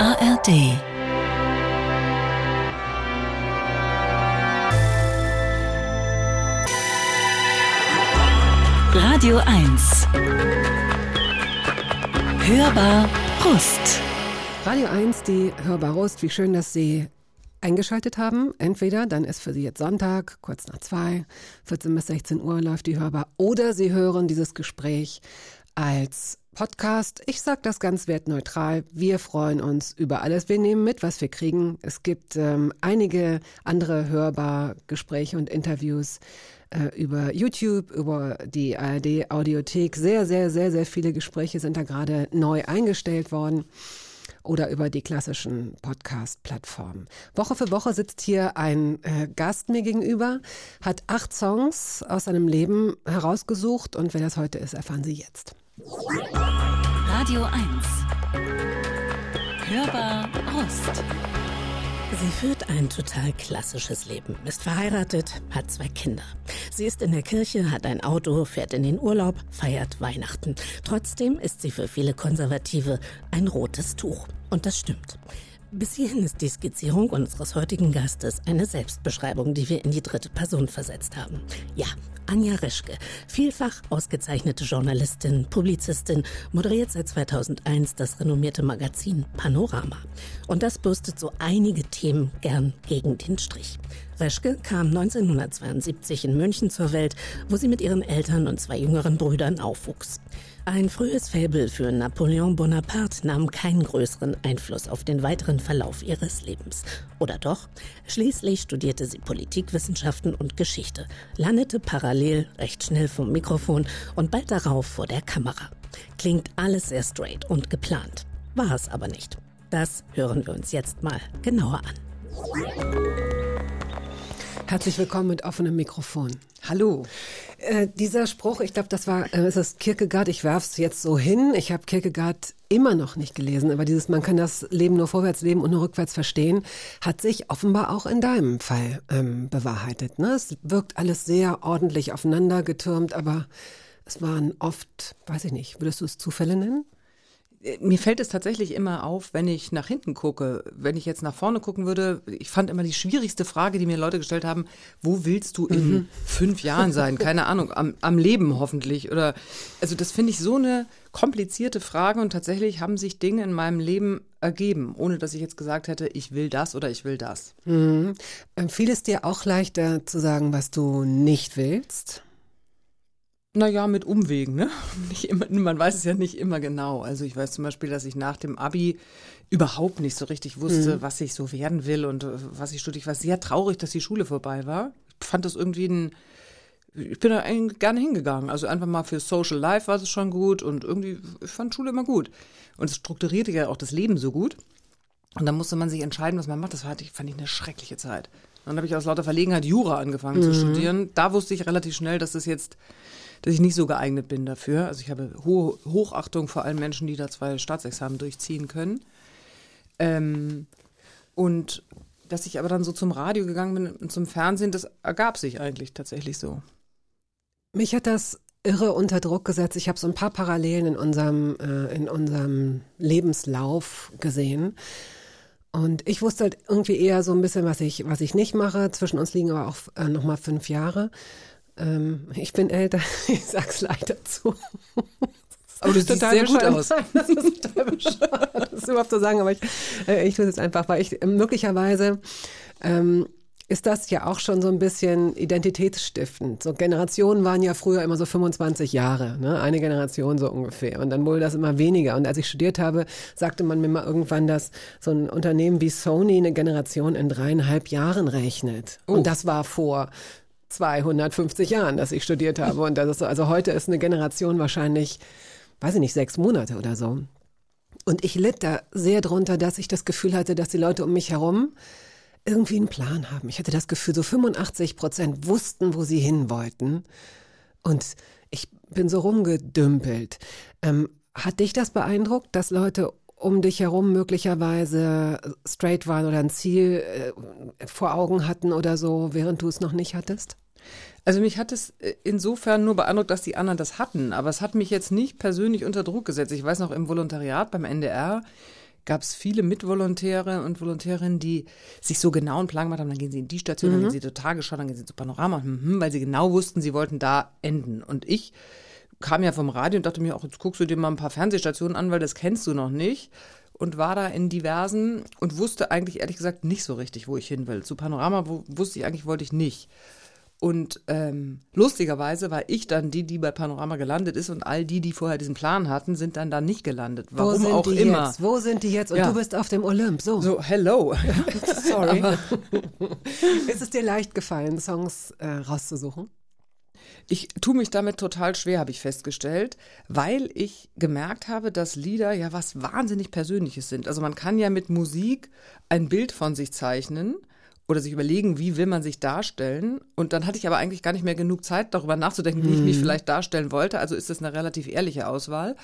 ARD Radio 1 Hörbar Brust Radio 1, die Hörbar Brust, wie schön, dass Sie eingeschaltet haben. Entweder dann ist für Sie jetzt Sonntag, kurz nach zwei, 14 bis 16 Uhr läuft die Hörbar, oder Sie hören dieses Gespräch als Podcast. Ich sage das ganz wertneutral. Wir freuen uns über alles. Wir nehmen mit, was wir kriegen. Es gibt ähm, einige andere hörbar Gespräche und Interviews äh, über YouTube, über die ARD Audiothek. Sehr, sehr, sehr, sehr viele Gespräche sind da gerade neu eingestellt worden oder über die klassischen Podcast-Plattformen. Woche für Woche sitzt hier ein äh, Gast mir gegenüber, hat acht Songs aus seinem Leben herausgesucht und wer das heute ist, erfahren Sie jetzt. Radio 1 Hörbar Rust Sie führt ein total klassisches Leben, ist verheiratet, hat zwei Kinder. Sie ist in der Kirche, hat ein Auto, fährt in den Urlaub, feiert Weihnachten. Trotzdem ist sie für viele Konservative ein rotes Tuch. Und das stimmt. Bis hierhin ist die Skizzierung unseres heutigen Gastes eine Selbstbeschreibung, die wir in die dritte Person versetzt haben. Ja, Anja Reschke, vielfach ausgezeichnete Journalistin, Publizistin, moderiert seit 2001 das renommierte Magazin Panorama. Und das bürstet so einige Themen gern gegen den Strich. Reschke kam 1972 in München zur Welt, wo sie mit ihren Eltern und zwei jüngeren Brüdern aufwuchs. Ein frühes Faible für Napoleon Bonaparte nahm keinen größeren Einfluss auf den weiteren Verlauf ihres Lebens. Oder doch? Schließlich studierte sie Politikwissenschaften und Geschichte, landete parallel recht schnell vom Mikrofon und bald darauf vor der Kamera. Klingt alles sehr straight und geplant. War es aber nicht. Das hören wir uns jetzt mal genauer an. Herzlich willkommen mit offenem Mikrofon. Hallo. Äh, dieser Spruch, ich glaube, das war, äh, es ist Kierkegaard, ich werf's jetzt so hin. Ich habe Kierkegaard immer noch nicht gelesen, aber dieses, man kann das Leben nur vorwärts leben und nur rückwärts verstehen, hat sich offenbar auch in deinem Fall ähm, bewahrheitet. Ne? Es wirkt alles sehr ordentlich aufeinander getürmt, aber es waren oft, weiß ich nicht, würdest du es Zufälle nennen? Mir fällt es tatsächlich immer auf, wenn ich nach hinten gucke. Wenn ich jetzt nach vorne gucken würde, ich fand immer die schwierigste Frage, die mir Leute gestellt haben, wo willst du in mhm. fünf Jahren sein? Keine Ahnung, am, am Leben hoffentlich. Oder also das finde ich so eine komplizierte Frage und tatsächlich haben sich Dinge in meinem Leben ergeben, ohne dass ich jetzt gesagt hätte, ich will das oder ich will das. Mhm. Fiel es dir auch leichter zu sagen, was du nicht willst? Naja, mit Umwegen, ne? Immer, man weiß es ja nicht immer genau. Also ich weiß zum Beispiel, dass ich nach dem Abi überhaupt nicht so richtig wusste, mhm. was ich so werden will und äh, was ich studiere. Ich war sehr traurig, dass die Schule vorbei war. Ich fand das irgendwie ein, ich bin da eigentlich gerne hingegangen. Also einfach mal für Social Life war es schon gut und irgendwie, ich fand Schule immer gut. Und es strukturierte ja auch das Leben so gut. Und dann musste man sich entscheiden, was man macht. Das fand ich, fand ich eine schreckliche Zeit. Dann habe ich aus lauter Verlegenheit Jura angefangen mhm. zu studieren. Da wusste ich relativ schnell, dass das jetzt dass ich nicht so geeignet bin dafür. Also ich habe hohe Hochachtung vor allen Menschen, die da zwei Staatsexamen durchziehen können. Ähm, und dass ich aber dann so zum Radio gegangen bin und zum Fernsehen, das ergab sich eigentlich tatsächlich so. Mich hat das irre unter Druck gesetzt. Ich habe so ein paar Parallelen in unserem, äh, in unserem Lebenslauf gesehen. Und ich wusste halt irgendwie eher so ein bisschen, was ich, was ich nicht mache. Zwischen uns liegen aber auch äh, nochmal fünf Jahre. Ähm, ich bin älter, ich sag's leider zu. Aber du siehst sehr gut aus. Das ist total bescheuert, das überhaupt zu sagen, aber ich, äh, ich tue es einfach, weil ich äh, möglicherweise ähm, ist das ja auch schon so ein bisschen identitätsstiftend. So Generationen waren ja früher immer so 25 Jahre, ne? eine Generation so ungefähr. Und dann wurde das immer weniger. Und als ich studiert habe, sagte man mir mal irgendwann, dass so ein Unternehmen wie Sony eine Generation in dreieinhalb Jahren rechnet. Oh. Und das war vor 250 Jahren, dass ich studiert habe. Und das ist so, also heute ist eine Generation wahrscheinlich, weiß ich nicht, sechs Monate oder so. Und ich litt da sehr drunter, dass ich das Gefühl hatte, dass die Leute um mich herum irgendwie einen Plan haben. Ich hatte das Gefühl, so 85 Prozent wussten, wo sie hin wollten. Und ich bin so rumgedümpelt. Ähm, hat dich das beeindruckt, dass Leute um dich herum möglicherweise straight waren oder ein Ziel äh, vor Augen hatten oder so, während du es noch nicht hattest? Also mich hat es äh, insofern nur beeindruckt, dass die anderen das hatten, aber es hat mich jetzt nicht persönlich unter Druck gesetzt. Ich weiß noch im Volontariat beim NDR gab es viele Mitvolontäre und Volontärinnen, die sich so genau einen Plan gemacht haben, dann gehen sie in die Station, dann gehen sie zur Tagesschau, dann gehen sie zu Panorama, hm, hm, weil sie genau wussten, sie wollten da enden. Und ich kam ja vom Radio und dachte mir, auch jetzt guckst du dir mal ein paar Fernsehstationen an, weil das kennst du noch nicht. Und war da in diversen und wusste eigentlich ehrlich gesagt nicht so richtig, wo ich hin will. Zu Panorama wo, wusste ich eigentlich, wollte ich nicht. Und ähm, lustigerweise war ich dann die, die bei Panorama gelandet ist und all die, die vorher diesen Plan hatten, sind dann da nicht gelandet. Warum Wo sind auch die immer. Jetzt? Wo sind die jetzt? Und Ja. du bist auf dem Olymp. So. So, hello. Sorry. ist es dir leicht gefallen, Songs äh, rauszusuchen? Ich tue mich damit total schwer, habe ich festgestellt, weil ich gemerkt habe, dass Lieder ja was wahnsinnig Persönliches sind. Also man kann ja mit Musik ein Bild von sich zeichnen oder sich überlegen, wie will man sich darstellen. Und dann hatte ich aber eigentlich gar nicht mehr genug Zeit, darüber nachzudenken, wie ich mich vielleicht darstellen wollte. Also ist das eine relativ ehrliche Auswahl.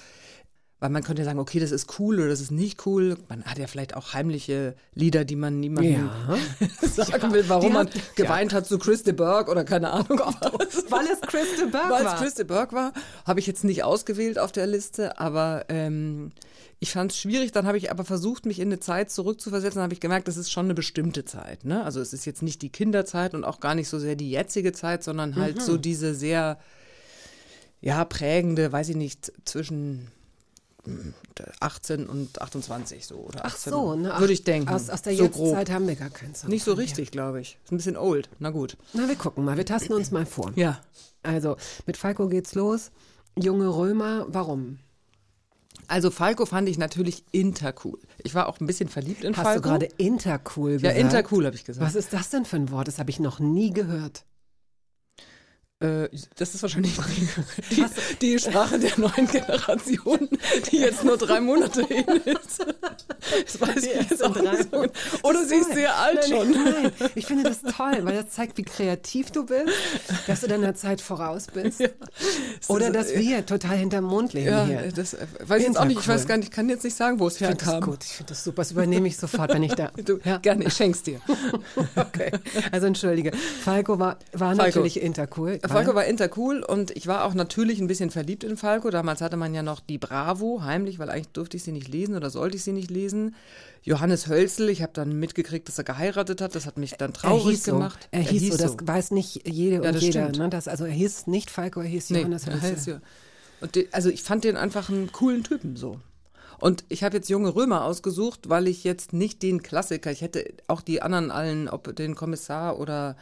Weil man könnte ja sagen, okay, das ist cool oder das ist nicht cool. Man hat ja vielleicht auch heimliche Lieder, die man niemandem sagen will, warum man hat- geweint hat zu Chris de Burgh oder keine Ahnung. was. Weil es Chris de Burgh Weil es war. Chris de Burgh war, habe ich jetzt nicht ausgewählt auf der Liste, aber ähm, ich fand es schwierig. Dann habe ich aber versucht, mich in eine Zeit zurückzuversetzen. Dann habe ich gemerkt, das ist schon eine bestimmte Zeit. Ne? Also es ist jetzt nicht die Kinderzeit und auch gar nicht so sehr die jetzige Zeit, sondern halt so diese sehr ja prägende, weiß ich nicht, zwischen 18 und 28 so oder 18, Ach so, ne? würde ich denken. Aus, aus der so grob. Jetztzeit haben wir gar keinen Song. Nicht so richtig, glaube ich. Ist ein bisschen old. Na gut. Na, wir gucken mal. Wir tasten uns mal vor. Ja. Also, mit Falco geht's los. Junge Römer, warum? Also Falco fand ich natürlich intercool. Ich war auch ein bisschen verliebt in Hast Falco. du gerade intercool ja, gesagt? intercool habe ich gesagt. Was ist das denn für ein Wort? Das habe ich noch nie gehört. Äh, das ist wahrscheinlich die, die Sprache der neuen Generation, die jetzt nur drei Monate hin ist. Das weiß ich jetzt auch nicht so. Oder sie ist sehr alt nein, schon. Nein, ich finde das toll, weil das zeigt, wie kreativ du bist, dass du deiner Zeit voraus bist. Oder dass wir total hinterm Mond leben Ja, hier. das äh, weiß ich jetzt auch nicht. Ich weiß gar nicht, ich kann jetzt nicht sagen, wo es Ich finde das herkam. gut, ich finde das super. Das übernehme ich sofort, wenn ich da. Du, Gerne, ich schenk's dir. Okay. Also entschuldige. Falco war, war Falco. natürlich intercool. Falco war intercool und ich war auch natürlich ein bisschen verliebt in Falco. Damals hatte man ja noch die Bravo heimlich, weil eigentlich durfte ich sie nicht lesen oder sollte ich sie nicht lesen. Johannes Hölzel, ich habe dann mitgekriegt, dass er geheiratet hat. Das hat mich dann er traurig hieß so. gemacht. Er hieß, so. Das weiß nicht jede und das jeder. Ne? Das, also er hieß nicht Falco, er hieß Nee, Johannes er Hölzel. ja. Und die, also ich fand den einfach einen coolen Typen so. Und ich habe jetzt junge Römer ausgesucht, weil ich jetzt nicht den Klassiker, ich hätte auch die anderen allen, ob den Kommissar oder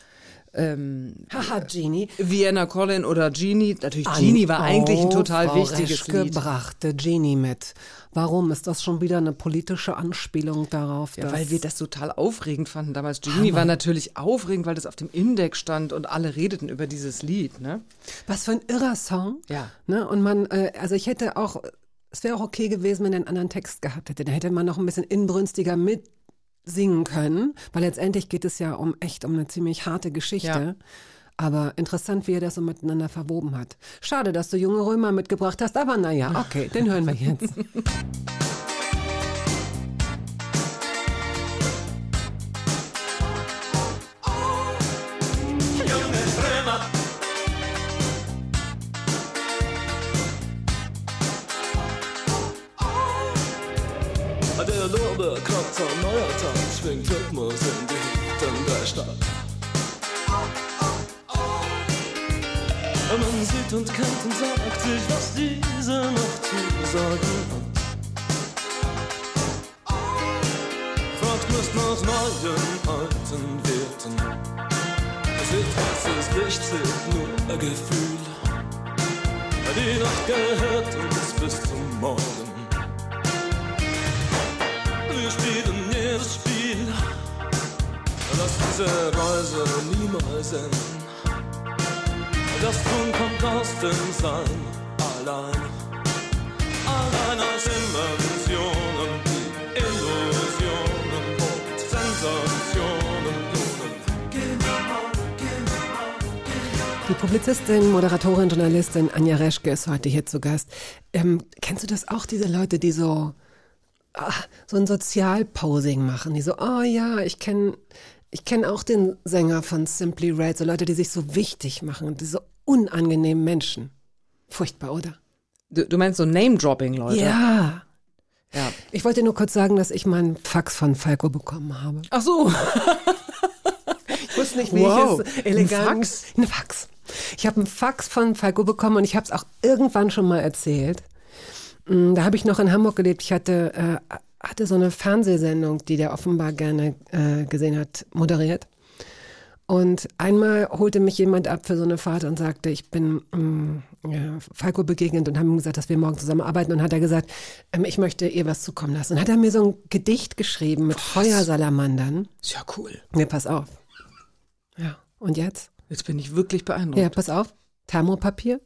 ähm, Haha, Genie. Vienna Collin oder Genie. Natürlich, Genie war eigentlich ein total Frau wichtiges Reschke Lied. brachte Genie mit. Warum? Ist das schon wieder eine politische Anspielung darauf? Ja, weil wir das total aufregend fanden damals. Genie war natürlich aufregend, weil das auf dem Index stand und alle redeten über dieses Lied, ne? Was für ein irrer Song. Ja. Ne? Und man, äh, also ich hätte auch, es wäre auch okay gewesen, wenn er einen anderen Text gehabt hätte. Da hätte man noch ein bisschen inbrünstiger mitsingen können, weil letztendlich geht es ja um echt um eine ziemlich harte Geschichte. Ja. Aber interessant, wie er das so miteinander verwoben hat. Schade, dass du junge Römer mitgebracht hast, aber naja, okay, den hören wir jetzt. schwingt Rhythmus in die Hüften der Stadt. Man sieht und kennt und sagt sich, was diese noch zu sagen hat. Fragt Lust nach neuen alten Werten. Seht, was ist Licht, seht nur ein Gefühl. Die Nacht gehört uns bis zum Morgen. Wir spielen. Lass diese Reise niemals enden. Das Tun kommt aus dem Sein allein. Allein aus Inventionen, die Illusionen und Sensationen. Die Publizistin, Moderatorin, Journalistin Anja Reschke ist heute hier zu Gast. Ähm, kennst du das auch, diese Leute, die so, ah, so ein Sozialposing machen? Die so, oh ja, ich kenne ich kenn auch den Sänger von Simply Red. So Leute, die sich so wichtig machen. Diese unangenehmen Menschen. Furchtbar, oder? Du, du meinst so Name-Dropping, Leute? Ja. Ja. Ich wollte nur kurz sagen, dass ich meinen Fax von Falco bekommen habe. Ach so. Ich wusste nicht, wie Wow. ich es elegant. Ein Fax? Ein Fax. Ich habe einen Fax von Falco bekommen und ich habe es auch irgendwann schon mal erzählt. Mm, Da habe ich noch in Hamburg gelebt. Ich hatte, äh, hatte so eine Fernsehsendung, die der offenbar gerne äh, gesehen hat, moderiert. Und einmal holte mich jemand ab für so eine Fahrt und sagte, ich bin mm, ja, Falco begegnet und haben ihm gesagt, dass wir morgen zusammenarbeiten. Und hat er gesagt, ähm, ich möchte ihr was zukommen lassen. Und hat er mir so ein Gedicht geschrieben mit Feuersalamandern. Ist ja cool. Nee, pass auf. Ja, und jetzt? Jetzt bin ich wirklich beeindruckt. Ja, pass auf. Thermopapier?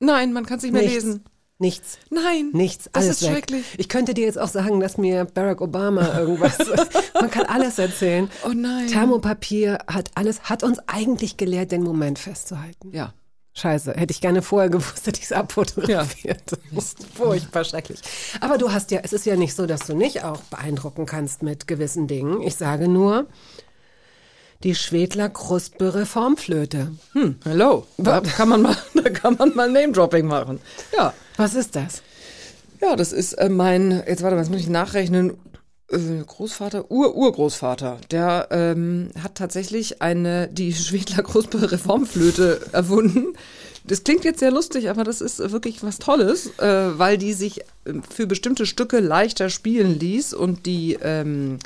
Nein, man kann es nicht mehr Nichts. lesen. Nichts. Nein. Nichts. Das Alles ist weg. schrecklich. Ich könnte dir jetzt auch sagen, dass mir Barack Obama irgendwas. man kann alles erzählen. Oh nein. Thermopapier hat alles, hat uns eigentlich gelehrt, den Moment festzuhalten. Ja. Scheiße, hätte ich gerne vorher gewusst, hätte ich es abfotografiert. Das ist furchtbar schrecklich. Aber du hast ja, es ist ja nicht so, dass du nicht auch beeindrucken kannst mit gewissen Dingen. Ich sage nur, die Schwedler Kruspe Reformflöte. Hm, hello. Da kann man mal, da kann man mal Name-Dropping machen. Ja. Was ist das? Ja, das ist äh, mein, jetzt warte mal, jetzt muss ich nachrechnen, äh, Großvater, Ur-Urgroßvater, der ähm, hat tatsächlich eine, die Schwedler Großbe Reformflöte erfunden. Das klingt jetzt sehr lustig, aber das ist wirklich was Tolles, äh, weil die sich äh, für bestimmte Stücke leichter spielen ließ und die, ähm,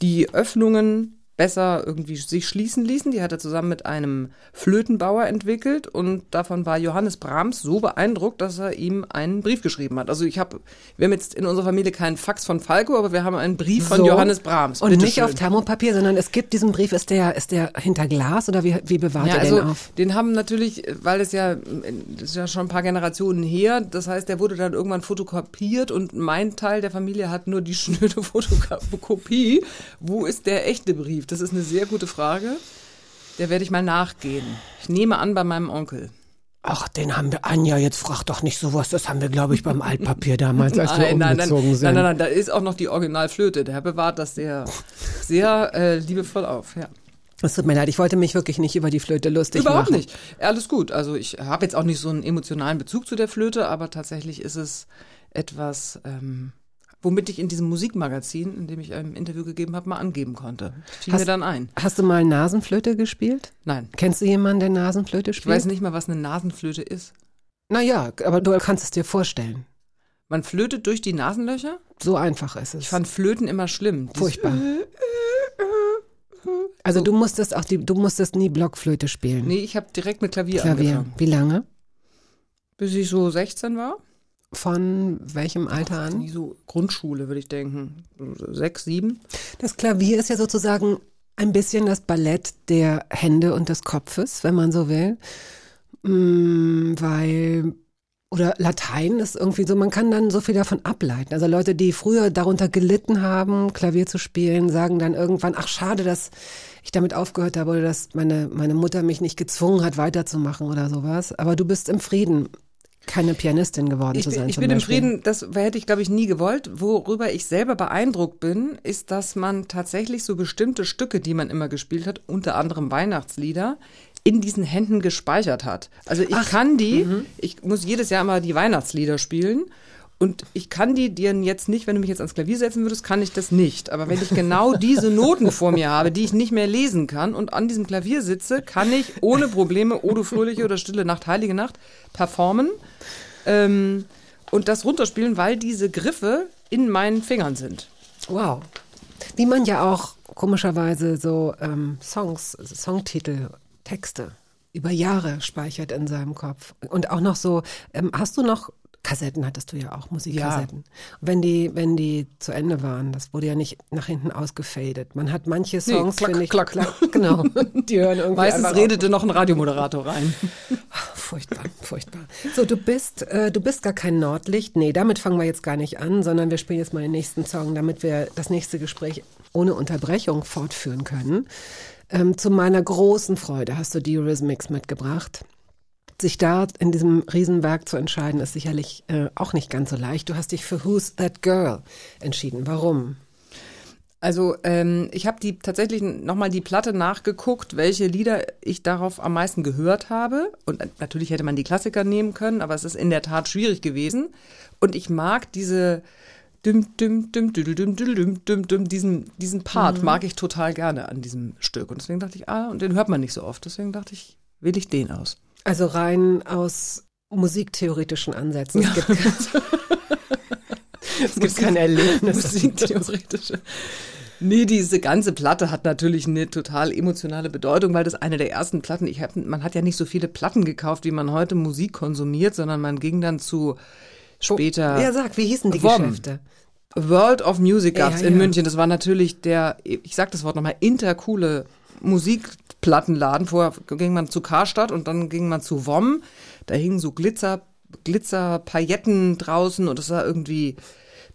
die Öffnungen besser irgendwie sich schließen ließen. Die hat er zusammen mit einem Flötenbauer entwickelt und davon war Johannes Brahms so beeindruckt, dass er ihm einen Brief geschrieben hat. Also ich habe, wir haben jetzt in unserer Familie keinen Fax von Falco, aber wir haben einen Brief von So. Johannes Brahms. Und Bitte nicht schön. auf Thermopapier, sondern es gibt diesen Brief, ist der, ist der hinter Glas oder wie, wie bewahrt Ja, ihr also den auf? den haben natürlich, weil es ja, das ist ja schon ein paar Generationen her, das heißt, der wurde dann irgendwann fotokopiert und mein Teil der Familie hat nur die schnöde Fotokopie. Wo ist der echte Brief? Das ist eine sehr gute Frage. Der werde ich mal nachgehen. Ich nehme an bei meinem Onkel. Ach, den haben wir, Anja, jetzt frag doch nicht sowas, das haben wir, glaube ich, beim Altpapier damals, als wir Nein, nein, nein, umgezogen nein, sind. nein, nein, nein, da ist auch noch die Originalflöte. Der bewahrt das sehr, sehr äh, liebevoll auf. Ja. Es tut mir leid, ich wollte mich wirklich nicht über die Flöte lustig Überhaupt machen. nicht. Alles gut. Also ich habe jetzt auch nicht so einen emotionalen Bezug zu der Flöte, aber tatsächlich ist es etwas, ähm, womit ich in diesem Musikmagazin, in dem ich ein Interview gegeben habe, mal angeben konnte. Fiel Hast- mir dann ein. Hast du mal Nasenflöte gespielt? Nein. Kennst du jemanden, der Nasenflöte Ich spielt? weiß nicht mal, was eine Nasenflöte ist. Naja, aber du kannst es dir vorstellen. Man flötet durch die Nasenlöcher? So einfach ist es. Ich fand Flöten immer schlimm. Furchtbar. Also du musstest auch die, du musstest nie Blockflöte spielen. Nee, ich habe direkt mit Klavier, Klavier. angefangen. Wie lange? Bis ich so 16 war. Von welchem Alter an? So Grundschule, würde ich denken. Sechs, sieben. Das Klavier ist ja sozusagen ein bisschen das Ballett der Hände und des Kopfes, wenn man so will. Mm, weil, oder Latein ist irgendwie so, man kann dann so viel davon ableiten. Also Leute, die früher darunter gelitten haben, Klavier zu spielen, sagen dann irgendwann, ach schade, dass ich damit aufgehört habe oder dass meine, meine Mutter mich nicht gezwungen hat, weiterzumachen oder sowas. Aber du bist im Frieden keine Pianistin geworden Ich zu bin, sein. ich zum bin im. Frieden, das hätte ich, glaube ich, nie gewollt. Worüber ich selber beeindruckt bin, ist, dass man tatsächlich so bestimmte Stücke, die man immer gespielt hat, unter anderem Weihnachtslieder, in diesen Händen gespeichert hat. Also ich kann die, Mhm. ich muss jedes Jahr immer die Weihnachtslieder spielen. Und ich kann die dir jetzt nicht, wenn du mich jetzt ans Klavier setzen würdest, kann ich das nicht. Aber wenn ich genau diese Noten vor mir habe, die ich nicht mehr lesen kann und an diesem Klavier sitze, kann ich ohne Probleme Odo Fröhliche oder Stille Nacht, Heilige Nacht performen ähm, und das runterspielen, weil diese Griffe in meinen Fingern sind. Wow. Wie man ja auch komischerweise so ähm, Songs, Songtitel, Texte über Jahre speichert in seinem Kopf. Und auch noch so, ähm, hast du noch Kassetten hattest du ja auch, Musikkassetten. Und wenn die, wenn die zu Ende waren, das wurde ja nicht nach hinten ausgefadet. Man hat manche Songs, klack, finde ich, klack. genau, die hören irgendwie Meistens redete noch ein Radiomoderator rein. auf. Furchtbar, furchtbar. So, du bist, äh, du bist gar kein Nordlicht. Nee, damit fangen wir jetzt gar nicht an, sondern wir spielen jetzt mal den nächsten Song, damit wir das nächste Gespräch ohne Unterbrechung fortführen können. Ähm, zu meiner großen Freude hast du die Eurythmics mitgebracht. Sich da in diesem Riesenwerk zu entscheiden, ist sicherlich äh, auch nicht ganz so leicht. Du hast dich für Who's That Girl entschieden. Warum? Also ähm, ich habe die tatsächlich nochmal die Platte nachgeguckt, welche Lieder ich darauf am meisten gehört habe. Und natürlich hätte man die Klassiker nehmen können, aber es ist in der Tat schwierig gewesen. Und ich mag diese düm, düm, düm, düm, düm, düm, düm, düm, diesen, diesen Part mag ich total gerne an diesem Stück. Und deswegen dachte ich, ah, und den hört man nicht so oft. Deswegen dachte ich, wähle ich den aus. Also rein aus musiktheoretischen Ansätzen. Es gibt, es gibt kein Erlebnis. Musiktheoretische. Nee, diese ganze Platte hat natürlich eine total emotionale Bedeutung, weil das eine der ersten Platten, ich hab, man hat ja nicht so viele Platten gekauft, wie man heute Musik konsumiert, sondern man ging dann zu später. Ja, sag, wie hießen die WOM. Geschäfte? World of Music gab's Ja, in ja. München. Das war natürlich der, ich sag das Wort nochmal, intercoole Musikplattenladen. Vorher ging man zu Karstadt und dann ging man zu WOM. Da hingen so Glitzer, Glitzerpailletten draußen und es sah irgendwie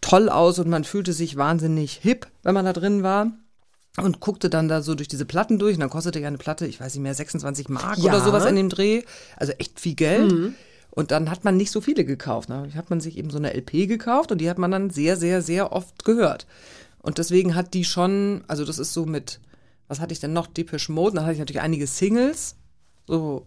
toll aus und man fühlte sich wahnsinnig hip, wenn man da drin war. Und guckte dann da so durch diese Platten durch und dann kostete ja eine Platte, ich weiß nicht mehr, 26 Mark Ja. oder sowas in dem Dreh. Also echt viel Geld. Und dann hat man nicht so viele gekauft. Ne? Hat man sich eben so eine LP gekauft und die hat man dann sehr, sehr, sehr oft gehört. Und deswegen hat die schon, also das ist so mit, was hatte ich denn noch? Depeche Mode, dann hatte ich natürlich einige Singles. So,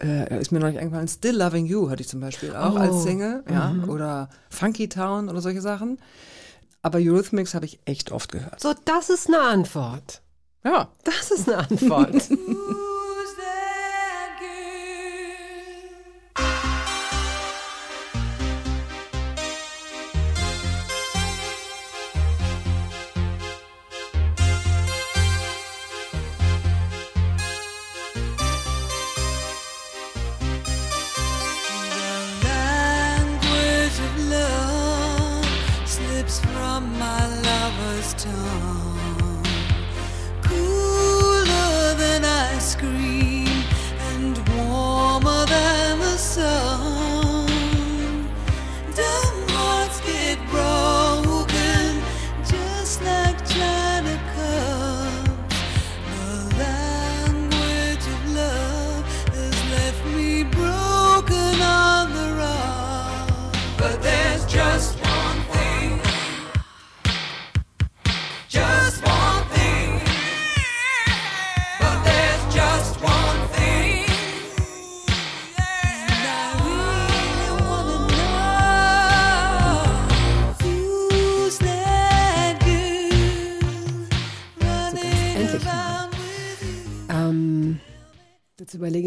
äh, ist mir noch nicht eingefallen, Still Loving You hatte ich zum Beispiel auch Oh. als Single, ja. Oder Funky Town oder solche Sachen. Aber Eurythmics habe ich echt oft gehört. So, das ist eine Antwort. Ja. Das ist eine Antwort. my lover's tongue. Cooler than ice cream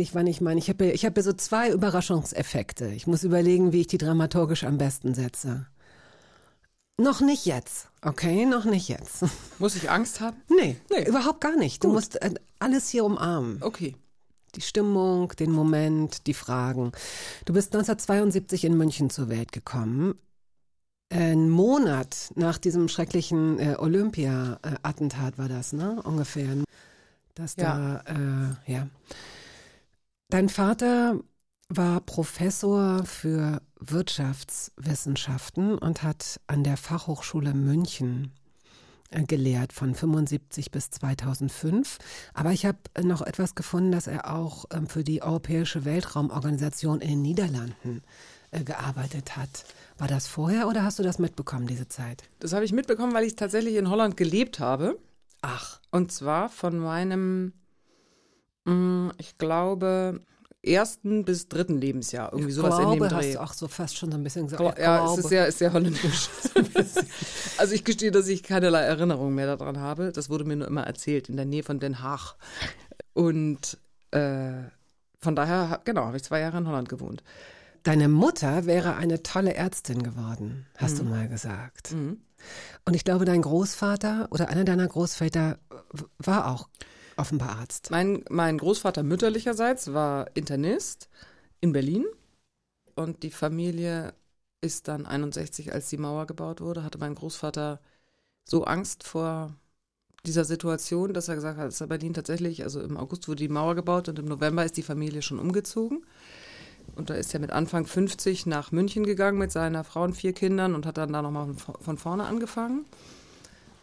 ich, wann ich meine. Ich habe ich hab so zwei Überraschungseffekte. Ich muss überlegen, wie ich die dramaturgisch am besten setze. Noch nicht jetzt, okay? Noch nicht jetzt. Muss ich Angst haben? Nee, Nee. überhaupt gar nicht. Du musst äh, alles hier umarmen. Okay. Die Stimmung, den Moment, die Fragen. Du bist 1972 in München zur Welt gekommen. Ein Monat nach diesem schrecklichen äh, Olympia-Attentat war das, ne? Ungefähr. Dass da, äh, ja. Dein Vater war Professor für Wirtschaftswissenschaften und hat an der Fachhochschule München äh, gelehrt von 75 bis 2005. Aber ich habe noch etwas gefunden, dass er auch ähm, für die Europäische Weltraumorganisation in den Niederlanden äh, gearbeitet hat. War das vorher oder hast du das mitbekommen, diese Zeit? Das habe ich mitbekommen, weil ich tatsächlich in Holland gelebt habe. Ach, Und zwar von meinem, ich glaube, ersten bis dritten Lebensjahr. Irgendwie sowas glaube, in dem hast Dreh. du auch so fast schon so ein bisschen gesagt. Gla- ich ja, es ist sehr, ist sehr holländisch. also ich gestehe, dass ich keinerlei Erinnerung mehr daran habe. Das wurde mir nur immer erzählt, in der Nähe von Den Haag. Und äh, von daher, genau, habe ich zwei Jahre in Holland gewohnt. Deine Mutter wäre eine tolle Ärztin geworden, hast du mal gesagt. Und ich glaube, dein Großvater oder einer deiner Großväter war auch offenbar Arzt. Mein, mein Großvater mütterlicherseits war Internist in Berlin und die Familie ist dann 61, als die Mauer gebaut wurde, hatte mein Großvater so Angst vor dieser Situation, dass er gesagt hat, dass er Berlin tatsächlich, also im August wurde die Mauer gebaut und im November ist die Familie schon umgezogen. Und da ist er mit Anfang 50 nach München gegangen mit seiner Frau und vier Kindern und hat dann da nochmal von, von vorne angefangen.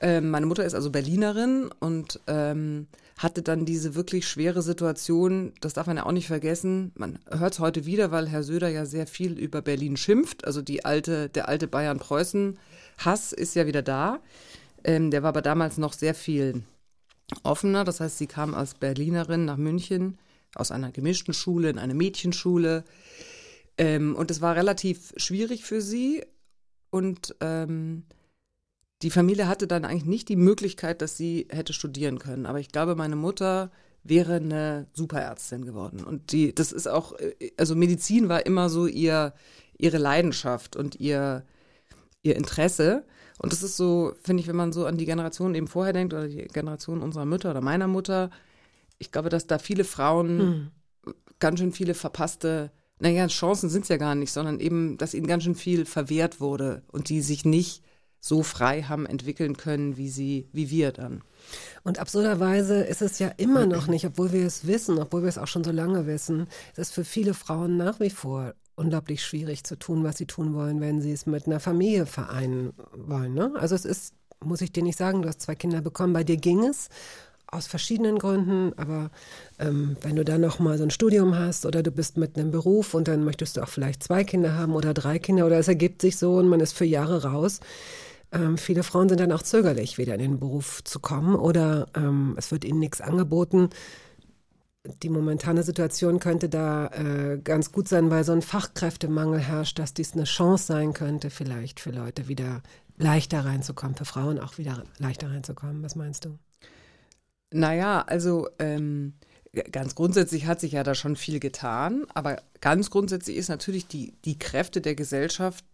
Ähm, meine Mutter ist also Berlinerin und ähm, hatte dann diese wirklich schwere Situation, das darf man ja auch nicht vergessen. Man hört es heute wieder, weil Herr Söder ja sehr viel über Berlin schimpft. Also die alte, der alte Bayern-Preußen-Hass ist ja wieder da. Ähm, der war aber damals noch sehr viel offener. Das heißt, sie kam als Berlinerin nach München aus einer gemischten Schule in eine Mädchenschule. Ähm, und es war relativ schwierig für sie. und ähm, die Familie hatte dann eigentlich nicht die Möglichkeit, dass sie hätte studieren können. Aber ich glaube, meine Mutter wäre eine Superärztin geworden. Und die, das ist auch, also Medizin war immer so ihr, ihre Leidenschaft und ihr, ihr Interesse. Und das ist so, finde ich, wenn man so an die Generation eben vorher denkt oder die Generation unserer Mütter oder meiner Mutter, ich glaube, dass da viele Frauen ganz schön viele verpasste, naja, Chancen sind es ja gar nicht, sondern eben, dass ihnen ganz schön viel verwehrt wurde und die sich nicht so frei haben entwickeln können, wie sie, wie wir dann. Und absurderweise ist es ja immer noch nicht, obwohl wir es wissen, obwohl wir es auch schon so lange wissen, es ist für viele Frauen nach wie vor unglaublich schwierig zu tun, was sie tun wollen, wenn sie es mit einer Familie vereinen wollen. Ne? Also es ist, muss ich dir nicht sagen, du hast zwei Kinder bekommen, bei dir ging es aus verschiedenen Gründen, aber ähm, wenn du dann noch mal so ein Studium hast oder du bist mit einem Beruf und dann möchtest du auch vielleicht zwei Kinder haben oder drei Kinder oder es ergibt sich so und man ist für Jahre raus, ähm, viele Frauen sind dann auch zögerlich, wieder in den Beruf zu kommen oder ähm, es wird ihnen nichts angeboten. Die momentane Situation könnte da äh, ganz gut sein, weil so ein Fachkräftemangel herrscht, dass dies eine Chance sein könnte, vielleicht für Leute wieder leichter reinzukommen, für Frauen auch wieder leichter reinzukommen. Was meinst du? Naja, also ähm, ganz grundsätzlich hat sich ja da schon viel getan, aber ganz grundsätzlich ist natürlich die, die Kräfte der Gesellschaft,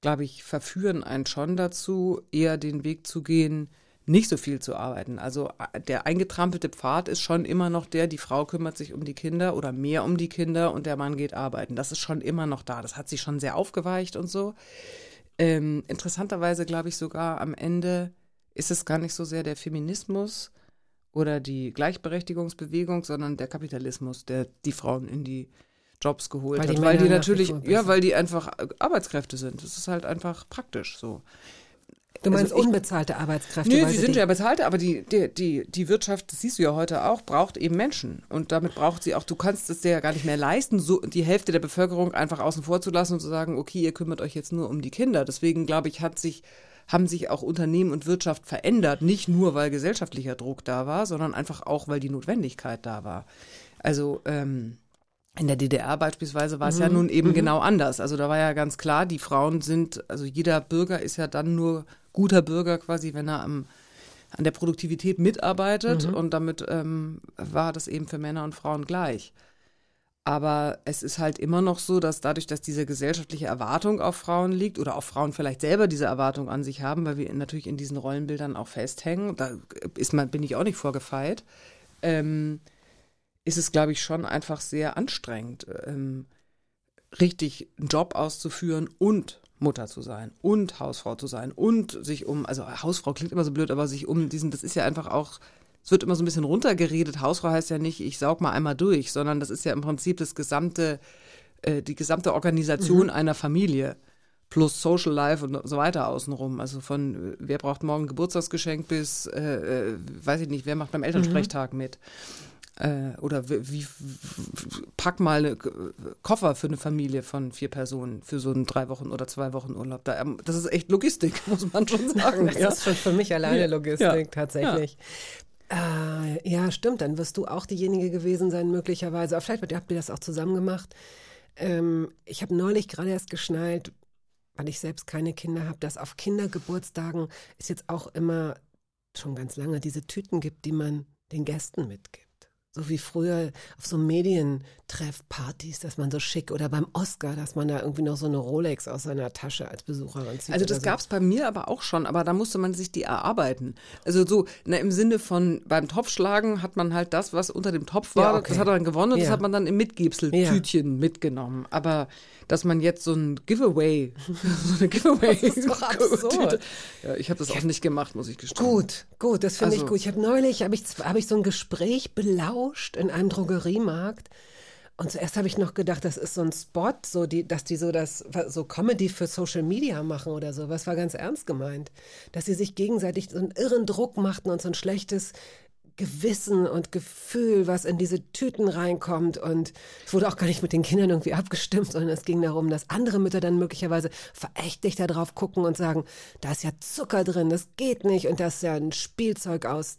glaube ich, verführen einen schon dazu, eher den Weg zu gehen, nicht so viel zu arbeiten. Also der eingetrampelte Pfad ist schon immer noch der, die Frau kümmert sich um die Kinder oder mehr um die Kinder und der Mann geht arbeiten. Das ist schon immer noch da. Das hat sich schon sehr aufgeweicht und so. Ähm, interessanterweise glaube ich sogar am Ende ist es gar nicht so sehr der Feminismus oder die Gleichberechtigungsbewegung, sondern der Kapitalismus, der die Frauen in die Jobs geholt Weil die hat, weil die nach wie natürlich, ja, weil die einfach Arbeitskräfte sind. Das ist halt einfach praktisch so. Du meinst Also ich- unbezahlte Arbeitskräfte? Nö, weil sie sind die- ja bezahlte, aber die, die, die, die Wirtschaft, das siehst du ja heute auch, braucht eben Menschen. Und damit braucht sie auch, du kannst es dir ja gar nicht mehr leisten, so die Hälfte der Bevölkerung einfach außen vor zu lassen und zu sagen, okay, ihr kümmert euch jetzt nur um die Kinder. Deswegen, glaube ich, hat sich, haben sich auch Unternehmen und Wirtschaft verändert. Nicht nur, weil gesellschaftlicher Druck da war, sondern einfach auch, weil die Notwendigkeit da war. Also, ähm, in der DDR beispielsweise war es ja nun eben genau anders. Also da war ja ganz klar, die Frauen sind, also jeder Bürger ist ja dann nur guter Bürger quasi, wenn er am, an der Produktivität mitarbeitet und damit ähm, war das eben für Männer und Frauen gleich. Aber es ist halt immer noch so, dass dadurch, dass diese gesellschaftliche Erwartung auf Frauen liegt oder auch Frauen vielleicht selber diese Erwartung an sich haben, weil wir natürlich in diesen Rollenbildern auch festhängen, da ist man, bin ich auch nicht vorgefeilt, ähm, ist es, glaube ich, schon einfach sehr anstrengend, ähm, richtig einen Job auszuführen und Mutter zu sein und Hausfrau zu sein und sich um, also Hausfrau klingt immer so blöd, aber sich um diesen, das ist ja einfach auch, es wird immer so ein bisschen runtergeredet. Hausfrau heißt ja nicht, ich saug mal einmal durch, sondern das ist ja im Prinzip das gesamte, äh, die gesamte Organisation einer Familie plus Social Life und so weiter außenrum. Also von äh, wer braucht morgen Geburtstagsgeschenk bis, äh, äh, weiß ich nicht, wer macht beim Elternsprechtag mit. Äh, oder wie, pack mal eine Koffer für eine Familie von vier Personen für so einen drei Wochen oder zwei Wochen Urlaub. Da, ähm, das ist echt Logistik, muss man schon sagen. Das ja. ist schon für mich alleine Ja. Logistik, Ja. tatsächlich. Äh, ja, stimmt. Dann wirst du auch diejenige gewesen sein, möglicherweise. Aber vielleicht habt ihr das auch zusammen gemacht. Ähm, ich habe neulich gerade erst geschnallt, weil ich selbst keine Kinder habe, dass auf Kindergeburtstagen es jetzt auch immer schon ganz lange diese Tüten gibt, die man den Gästen mitgibt. So wie früher auf so Medientreffpartys, dass man so schick oder beim Oscar, dass man da irgendwie noch so eine Rolex aus seiner Tasche als Besucherin zieht. Also das so. gab's bei mir aber auch schon, aber da musste man sich die erarbeiten. Also so na, im Sinne von beim Topfschlagen hat man halt das, was unter dem Topf war, Ja, okay. das hat er dann gewonnen und das Ja. hat man dann im Mitgebseltütchen mitgenommen. Aber dass man jetzt so ein Giveaway, so eine Giveaway, Das ist doch absurd. Ja, ich habe das auch nicht gemacht, muss ich gestehen. Gut, gut, das finde ich Also- gut. Ich habe neulich, habe ich, hab ich so ein Gespräch belauscht in einem Drogeriemarkt. Und zuerst habe ich noch gedacht, das ist so ein Spot, so die, dass die so das so Comedy für Social Media machen oder so. Was war ganz ernst gemeint, dass sie sich gegenseitig so einen irren Druck machten und so ein schlechtes Gewissen und Gefühl, was in diese Tüten reinkommt. Und es wurde auch gar nicht mit den Kindern irgendwie abgestimmt, sondern es ging darum, dass andere Mütter dann möglicherweise verächtlich da drauf gucken und sagen, da ist ja Zucker drin, das geht nicht und das ist ja ein Spielzeug aus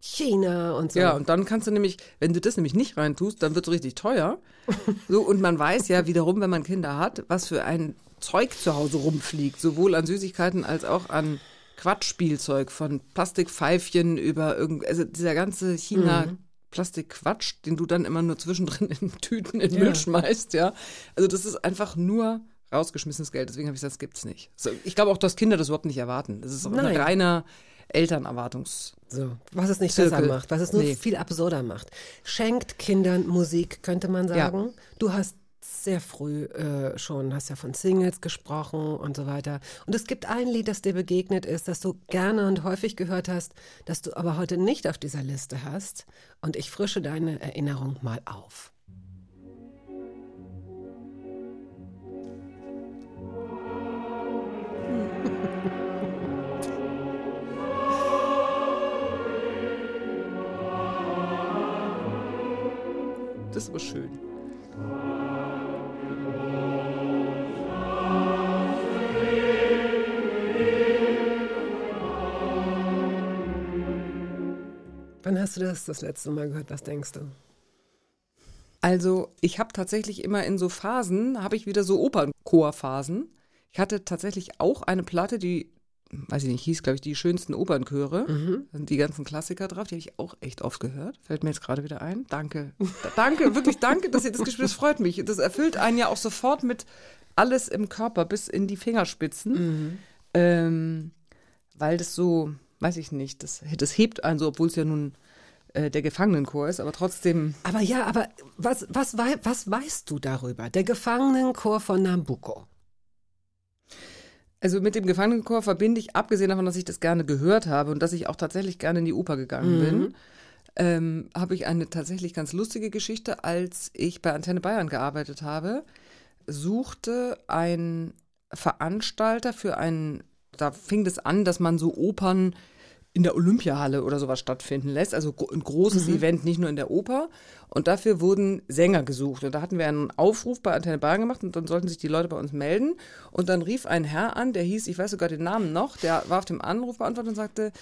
China und so. Ja, und dann kannst du nämlich, wenn du das nämlich nicht reintust, dann wird es richtig teuer. So, und man weiß ja wiederum, wenn man Kinder hat, was für ein Zeug zu Hause rumfliegt, sowohl an Süßigkeiten als auch an Quatschspielzeug, von Plastikpfeifchen über irgend, also dieser ganze China. Plastikquatsch, den du dann immer nur zwischendrin in Tüten in Müll schmeißt, ja. Also das ist einfach nur rausgeschmissenes Geld. Deswegen habe ich gesagt, das gibt's nicht. So, ich glaube auch, dass Kinder das überhaupt nicht erwarten. Das ist auch ein reiner Elternerwartungs. So, was es nicht Zirkel. besser macht, was es nur Nee. viel absurder macht. Schenkt Kindern Musik, könnte man sagen. Du hast sehr früh äh, schon, hast ja von Singles gesprochen und so weiter. Und es gibt ein Lied, das dir begegnet ist, das du gerne und häufig gehört hast, das du aber heute nicht auf dieser Liste hast. Und ich frische deine Erinnerung mal auf. Das aber schön. Wann hast du das das letzte Mal gehört? Was denkst du? Also ich habe tatsächlich immer in so Phasen, habe ich wieder so Opernchorphasen. Ich hatte tatsächlich auch eine Platte, die, weiß ich nicht, hieß, glaube ich, die schönsten Opernchöre. Da sind die ganzen Klassiker drauf, die habe ich auch echt oft gehört. Fällt mir jetzt gerade wieder ein. Danke. Da- danke, wirklich danke, dass ihr das gespielt habt. Das freut mich. Das erfüllt einen ja auch sofort mit alles im Körper bis in die Fingerspitzen. Ähm, weil das so, weiß ich nicht, das, das hebt einen so, obwohl es ja nun äh, der Gefangenenchor ist, aber trotzdem. Aber ja, aber was, was, wei was weißt du darüber? Der Gefangenenchor von Nabucco. Also mit dem Gefangenenchor verbinde ich, abgesehen davon, dass ich das gerne gehört habe und dass ich auch tatsächlich gerne in die Oper gegangen bin, ähm, habe ich eine tatsächlich ganz lustige Geschichte. Als ich bei Antenne Bayern gearbeitet habe, suchte ein Veranstalter für einen, da fing das an, dass man so Opern in der Olympiahalle oder sowas stattfinden lässt. Also ein großes Event, nicht nur in der Oper. Und dafür wurden Sänger gesucht. Und da hatten wir einen Aufruf bei Antenne Bayern gemacht und dann sollten sich die Leute bei uns melden. Und dann rief ein Herr an, der hieß, ich weiß sogar den Namen noch, der war auf dem Anrufbeantworter und sagte,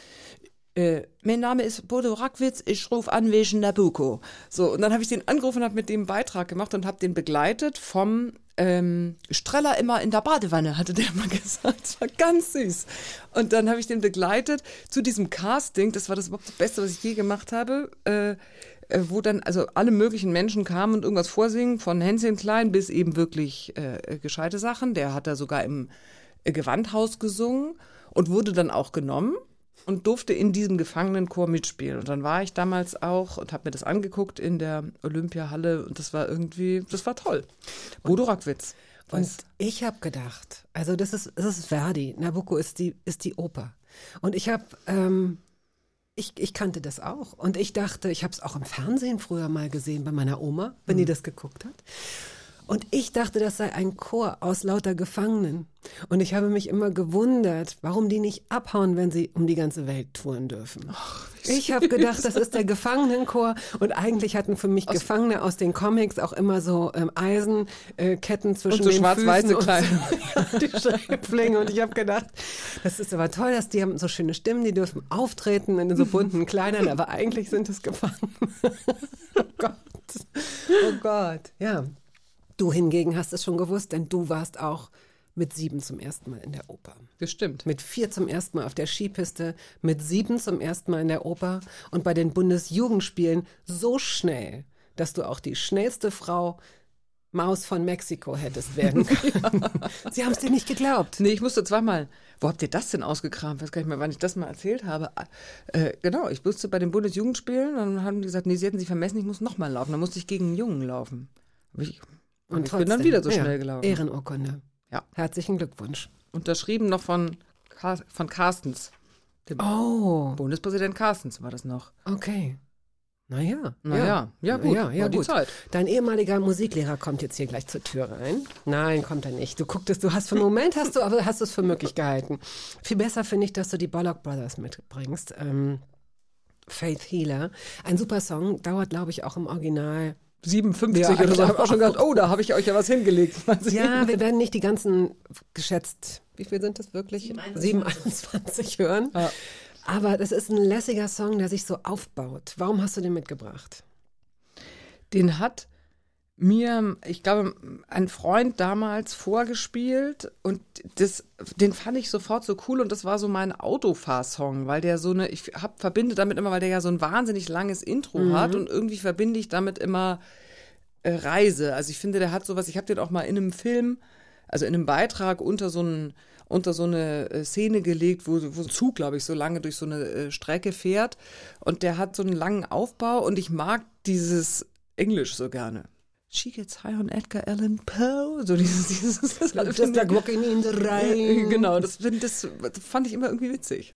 äh, mein Name ist Bodo Rackwitz, ich rufe an wegen Nabucco. So, und dann habe ich den angerufen und habe mit dem Beitrag gemacht und habe den begleitet vom ähm, Streller immer in der Badewanne, hatte der immer gesagt. Das war ganz süß. Und dann habe ich den begleitet zu diesem Casting. Das war das überhaupt das Beste, was ich je gemacht habe. Äh, äh, wo dann also alle möglichen Menschen kamen und irgendwas vorsingen, von Hänschen Klein bis eben wirklich äh, gescheite Sachen. Der hat da sogar im äh, Gewandhaus gesungen und wurde dann auch genommen und durfte in diesem Gefangenenchor mitspielen. Und dann war ich damals auch und habe mir das angeguckt in der Olympiahalle und das war irgendwie, das war toll. Bodo Rackwitz. Und ich habe gedacht, also das ist, das ist Verdi. Nabucco ist die, ist die Oper. Und ich habe, ähm, ich, ich kannte das auch. Und ich dachte, ich habe es auch im Fernsehen früher mal gesehen bei meiner Oma, wenn die das geguckt hat. Und ich dachte, das sei ein Chor aus lauter Gefangenen. Und ich habe mich immer gewundert, warum die nicht abhauen, wenn sie um die ganze Welt touren dürfen. ich habe gedacht, das ist der Gefangenenchor. Und eigentlich hatten für mich Gefangene aus den Comics auch immer so ähm, Eisenketten äh, zwischen Und so den schwarz-weiße Füßen und Kleidung. so, die Scheiblinge. Und ich habe gedacht, das ist aber toll, dass die haben so schöne Stimmen, die dürfen auftreten in so bunten Kleidern, aber eigentlich sind es Gefangene. oh Gott. Oh Gott. Ja. Du hingegen hast es schon gewusst, denn du warst auch mit sieben zum ersten Mal in der Oper. Das stimmt. Mit vier zum ersten Mal auf der Skipiste, mit sieben zum ersten Mal in der Oper und bei den Bundesjugendspielen so schnell, dass du auch die schnellste Frau Maus von Mexiko hättest werden können. Sie haben es dir nicht geglaubt. Nee, ich musste zweimal. Wo habt ihr das denn ausgekramt? weiß gar nicht mehr, wann ich das mal erzählt habe. Äh, genau, ich musste bei den Bundesjugendspielen, dann haben die gesagt, nee, sie hätten sich vermessen, ich muss nochmal laufen. Dann musste ich gegen einen Jungen laufen. Aber Ich, Und ich bin dann trotzdem, wieder so ja, schnell gelaufen. Ehrenurkunde. Ja. Herzlichen Glückwunsch. Unterschrieben noch von, Car von Carstens. Dem Oh, Bundespräsident Carstens war das noch. okay. Naja. Naja, ja, gut, Ja, ja, gut. Dein ehemaliger Musiklehrer kommt jetzt hier gleich zur Tür rein. Nein, kommt er nicht. Du gucktest, du hast für einen Moment hast du, aber hast du es für möglich gehalten. Viel besser finde ich, dass du die Bollock Brothers mitbringst. Ähm, Faith Healer. Ein super Song, dauert, glaube ich, auch im Original 57 Ja, oder so. Ich habe auch schon gedacht, oh, da habe ich euch ja was hingelegt. Ja, wir werden nicht die ganzen geschätzt, wie viel sind das wirklich? 721 hören. Ja. Aber das ist ein lässiger Song, der sich so aufbaut. Warum hast du den mitgebracht? Den hat mir, ich glaube, ein Freund damals vorgespielt und das, den fand ich sofort so cool und das war so mein Autofahrsong, weil der so eine, ich hab, verbinde damit immer, weil der ja so ein wahnsinnig langes Intro hat und irgendwie verbinde ich damit immer äh, Reise. Also ich finde, der hat sowas, ich habe den auch mal in einem Film, also in einem Beitrag unter so einen unter so eine äh, Szene gelegt, wo, wo ein Zug, glaube ich, so lange durch so eine äh, Strecke fährt. Und der hat so einen langen Aufbau und ich mag dieses Englisch so gerne. She gets high on Edgar Allan Poe. So dieses, dieses das Just like walking in the rain. Genau, das, das, das fand ich immer irgendwie witzig.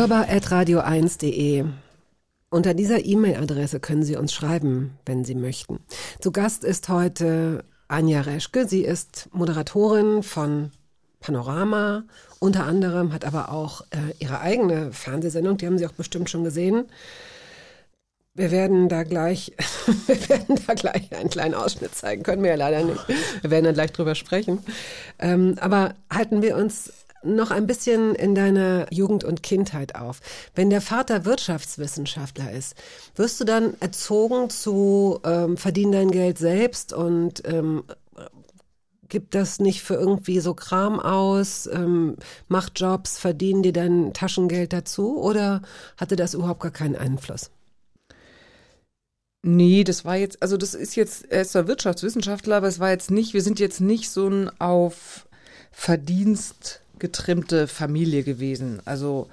hörbar.radio1.de. Unter dieser E-Mail-Adresse können Sie uns schreiben, wenn Sie möchten. Zu Gast ist heute Anja Reschke. Sie ist Moderatorin von Panorama, unter anderem, hat aber auch äh, ihre eigene Fernsehsendung, die haben Sie auch bestimmt schon gesehen. Wir werden da gleich, wir werden da gleich einen kleinen Ausschnitt zeigen, können wir ja leider nicht. Wir werden dann gleich drüber sprechen. Ähm, aber halten wir uns noch ein bisschen in deiner Jugend und Kindheit auf. Wenn der Vater Wirtschaftswissenschaftler ist, wirst du dann erzogen zu ähm, verdien dein Geld selbst und ähm, gibt das nicht für irgendwie so Kram aus, ähm, mach Jobs, verdien dir dein Taschengeld dazu oder hatte das überhaupt gar keinen Einfluss? Nee, das war jetzt, also das ist jetzt, er ist zwar Wirtschaftswissenschaftler, aber es war jetzt nicht, wir sind jetzt nicht so ein auf Verdienst getrimmte Familie gewesen. Also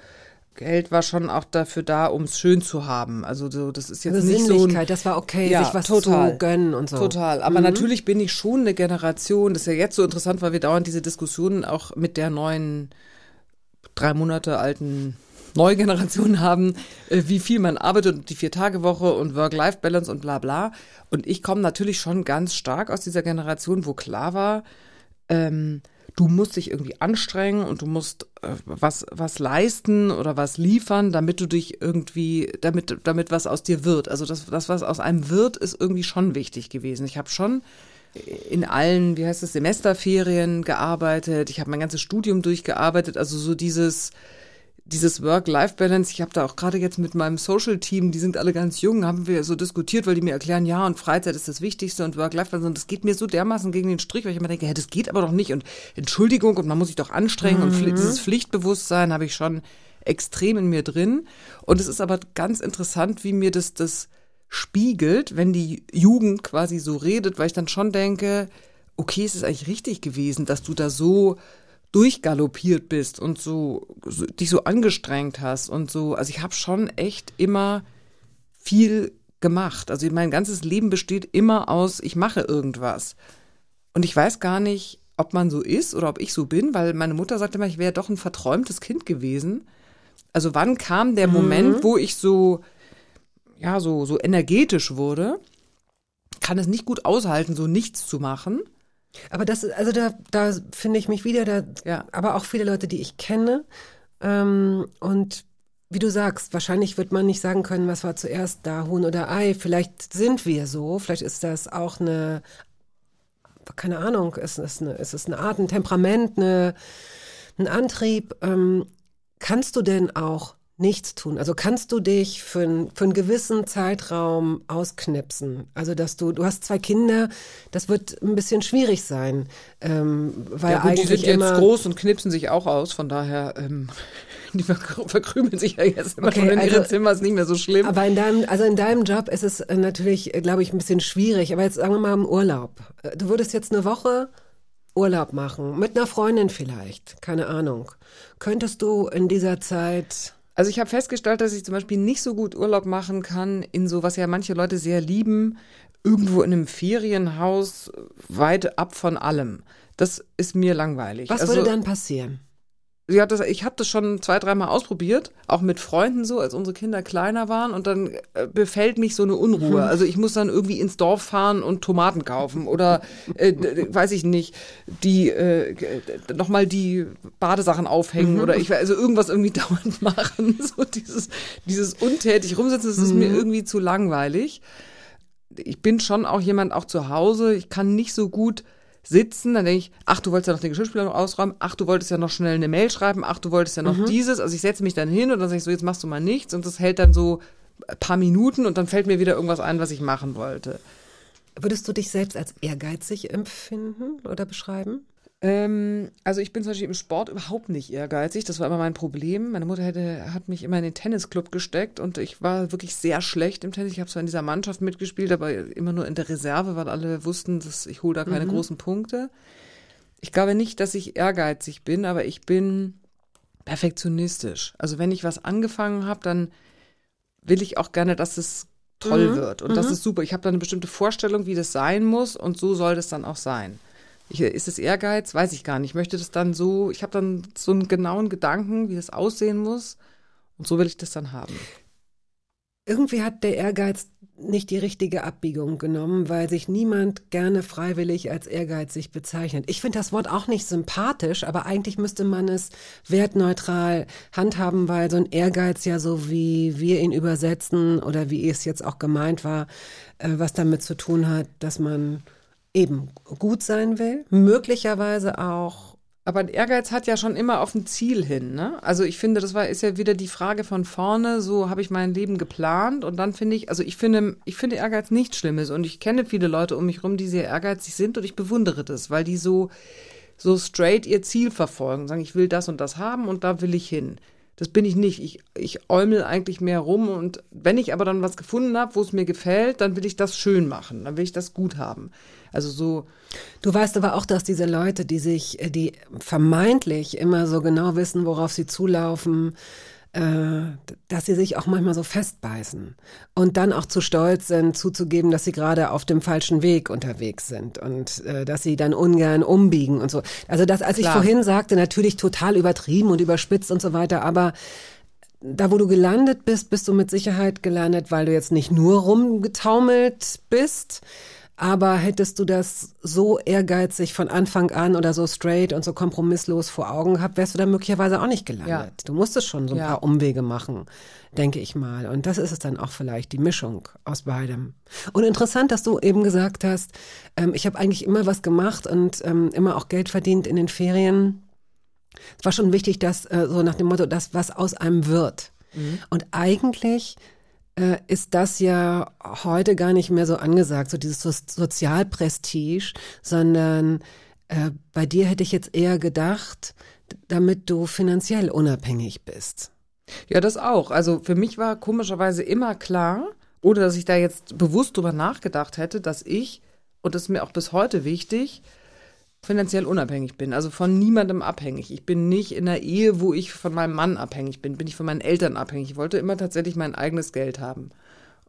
Geld war schon auch dafür da, um es schön zu haben. Also so, das ist jetzt Also nicht so ein, das war okay, Ja, sich was total. zu gönnen und so. Total. Aber natürlich bin ich schon eine Generation, das ist ja jetzt so interessant, weil wir dauernd diese Diskussionen auch mit der neuen, drei Monate alten neue Generation haben, äh, wie viel man arbeitet und die Vier-Tage-Woche und Work-Life-Balance und bla bla. Und ich komme natürlich schon ganz stark aus dieser Generation, wo klar war, ähm, du musst dich irgendwie anstrengen und du musst äh, was, was leisten oder was liefern, damit du dich irgendwie, damit, damit was aus dir wird. Also das, das, was aus einem wird, ist irgendwie schon wichtig gewesen. Ich habe schon in allen, wie heißt es, Semesterferien gearbeitet. Ich habe mein ganzes Studium durchgearbeitet. Also so dieses, dieses Work-Life-Balance, ich habe da auch gerade jetzt mit meinem Social-Team, die sind alle ganz jung, haben wir so diskutiert, weil die mir erklären, ja, und Freizeit ist das Wichtigste und Work-Life-Balance. Und das geht mir so dermaßen gegen den Strich, weil ich immer denke, ja, das geht aber doch nicht. Und Entschuldigung, und man muss sich doch anstrengen. Und Pfli- dieses Pflichtbewusstsein habe ich schon extrem in mir drin. Und es ist aber ganz interessant, wie mir das, das spiegelt, wenn die Jugend quasi so redet, weil ich dann schon denke, okay, es ist eigentlich richtig gewesen, dass du da so durchgaloppiert bist und so, so dich so angestrengt hast und so. Also ich habe schon echt immer viel gemacht. Also mein ganzes Leben besteht immer aus, ich mache irgendwas. Und ich weiß gar nicht, ob man so ist oder ob ich so bin, weil meine Mutter sagte immer, ich wäre doch ein verträumtes Kind gewesen. Also wann kam der Moment, wo ich so, ja, so, so energetisch wurde? Kann es nicht gut aushalten, so nichts zu machen. Aber das, also da, da finde ich mich wieder, da, Ja. aber auch viele Leute, die ich kenne. Ähm, und wie du sagst, wahrscheinlich wird man nicht sagen können, was war zuerst da, Huhn oder Ei. Vielleicht sind wir so, vielleicht ist das auch eine, keine Ahnung, ist es eine, ist es eine Art, ein Temperament, eine, ein Antrieb. Ähm, kannst du denn auch nichts tun? Also kannst du dich für, ein, für einen gewissen Zeitraum ausknipsen? Also dass du, du hast zwei Kinder, das wird ein bisschen schwierig sein, ähm, weil Ja gut, die eigentlich sind jetzt groß und knipsen sich auch aus, von daher, ähm, die verkrü- verkrümeln sich ja jetzt immer Okay, schon in also- ihre Zimmer, ist nicht mehr so schlimm. Aber in deinem, also in deinem Job ist es äh, natürlich, äh, glaube ich, ein bisschen schwierig. Aber jetzt sagen wir mal im Urlaub. Äh, Du würdest jetzt eine Woche Urlaub machen, mit einer Freundin vielleicht, keine Ahnung. Könntest du in dieser Zeit, Also ich habe festgestellt, dass ich zum Beispiel nicht so gut Urlaub machen kann in so, was ja manche Leute sehr lieben, irgendwo in einem Ferienhaus weit ab von allem. Das ist mir langweilig. was also, würde dann passieren? Ja, das, ich habe das schon zwei, dreimal ausprobiert, auch mit Freunden so, als unsere Kinder kleiner waren und dann äh, befällt mich so eine Unruhe. Also ich muss dann irgendwie ins Dorf fahren und Tomaten kaufen oder äh, weiß ich nicht, die äh, nochmal die Badesachen aufhängen oder ich also irgendwas irgendwie dauernd machen. So dieses, dieses untätig rumsitzen, das ist mir irgendwie zu langweilig. Ich bin schon auch jemand auch zu Hause, ich kann nicht so gut sitzen, dann denke ich, ach, du wolltest ja noch den Geschirrspüler noch ausräumen, ach, du wolltest ja noch schnell eine Mail schreiben, ach, du wolltest ja noch dieses. Also ich setze mich dann hin und dann sage ich so, jetzt machst du mal nichts und das hält dann so ein paar Minuten und dann fällt mir wieder irgendwas ein, was ich machen wollte. Würdest du dich selbst als ehrgeizig empfinden oder beschreiben? Ähm, also ich bin zum Beispiel im Sport überhaupt nicht ehrgeizig. Das war immer mein Problem. Meine Mutter hätte, hat mich immer in den Tennisclub gesteckt und ich war wirklich sehr schlecht im Tennis. Ich habe zwar in dieser Mannschaft mitgespielt, aber immer nur in der Reserve, weil alle wussten, dass ich hole da keine großen Punkte. Ich glaube nicht, dass ich ehrgeizig bin, aber ich bin perfektionistisch. Also wenn ich was angefangen habe, dann will ich auch gerne, dass es toll wird und das ist super. Ich habe da eine bestimmte Vorstellung, wie das sein muss und so soll das dann auch sein. Ich, ist es Ehrgeiz? Weiß ich gar nicht. Ich möchte das dann so, ich habe dann so einen genauen Gedanken, wie das aussehen muss. Und so will ich das dann haben. Irgendwie hat der Ehrgeiz nicht die richtige Abbiegung genommen, weil sich niemand gerne freiwillig als ehrgeizig bezeichnet. Ich finde das Wort auch nicht sympathisch, aber eigentlich müsste man es wertneutral handhaben, weil so ein Ehrgeiz ja so wie wir ihn übersetzen oder wie es jetzt auch gemeint war, äh, was damit zu tun hat, dass man eben gut sein will, möglicherweise auch Aber Ehrgeiz hat ja schon immer auf ein Ziel hin, ne? Also ich finde, das war, ist ja wieder die Frage von vorne, so habe ich mein Leben geplant und dann finde ich, also ich finde, ich finde Ehrgeiz nichts Schlimmes und ich kenne viele Leute um mich rum, die sehr ehrgeizig sind und ich bewundere das, weil die so, so straight ihr Ziel verfolgen, sagen, ich will das und das haben und da will ich hin. Das bin ich nicht. Ich, ich äumel eigentlich mehr rum und wenn ich aber dann was gefunden habe, wo es mir gefällt, dann will ich das schön machen, dann will ich das gut haben. Also so, Du weißt aber auch, dass diese Leute, die sich, äh, die vermeintlich immer so genau wissen, worauf sie zulaufen, äh, dass sie sich auch manchmal so festbeißen und dann auch zu stolz sind, zuzugeben, dass sie gerade auf dem falschen Weg unterwegs sind und äh, dass sie dann ungern umbiegen und so. Also das, als ich Klar. vorhin sagte, natürlich total übertrieben und überspitzt und so weiter, aber da, wo du gelandet bist, bist du mit Sicherheit gelandet, weil du jetzt nicht nur rumgetaumelt bist, aber hättest du das so ehrgeizig von Anfang an oder so straight und so kompromisslos vor Augen gehabt, wärst du da möglicherweise auch nicht gelandet. Ja. Du musstest schon so ein Ja. paar Umwege machen, denke ich mal. Und das ist es dann auch vielleicht, die Mischung aus beidem. Und interessant, dass du eben gesagt hast, ähm, ich habe eigentlich immer was gemacht und ähm, immer auch Geld verdient in den Ferien. Es war schon wichtig, dass äh, so nach dem Motto, dass was aus einem wird. Und eigentlich äh, ist das ja heute gar nicht mehr so angesagt, so dieses so Sozialprestige, sondern äh, bei dir hätte ich jetzt eher gedacht, damit du finanziell unabhängig bist. Ja, das auch. Also für mich war komischerweise immer klar, ohne dass ich da jetzt bewusst drüber nachgedacht hätte, dass ich, und das ist mir auch bis heute wichtig, finanziell unabhängig bin, also von niemandem abhängig. Ich bin nicht in einer Ehe, wo ich von meinem Mann abhängig bin, bin ich von meinen Eltern abhängig. Ich wollte immer tatsächlich mein eigenes Geld haben.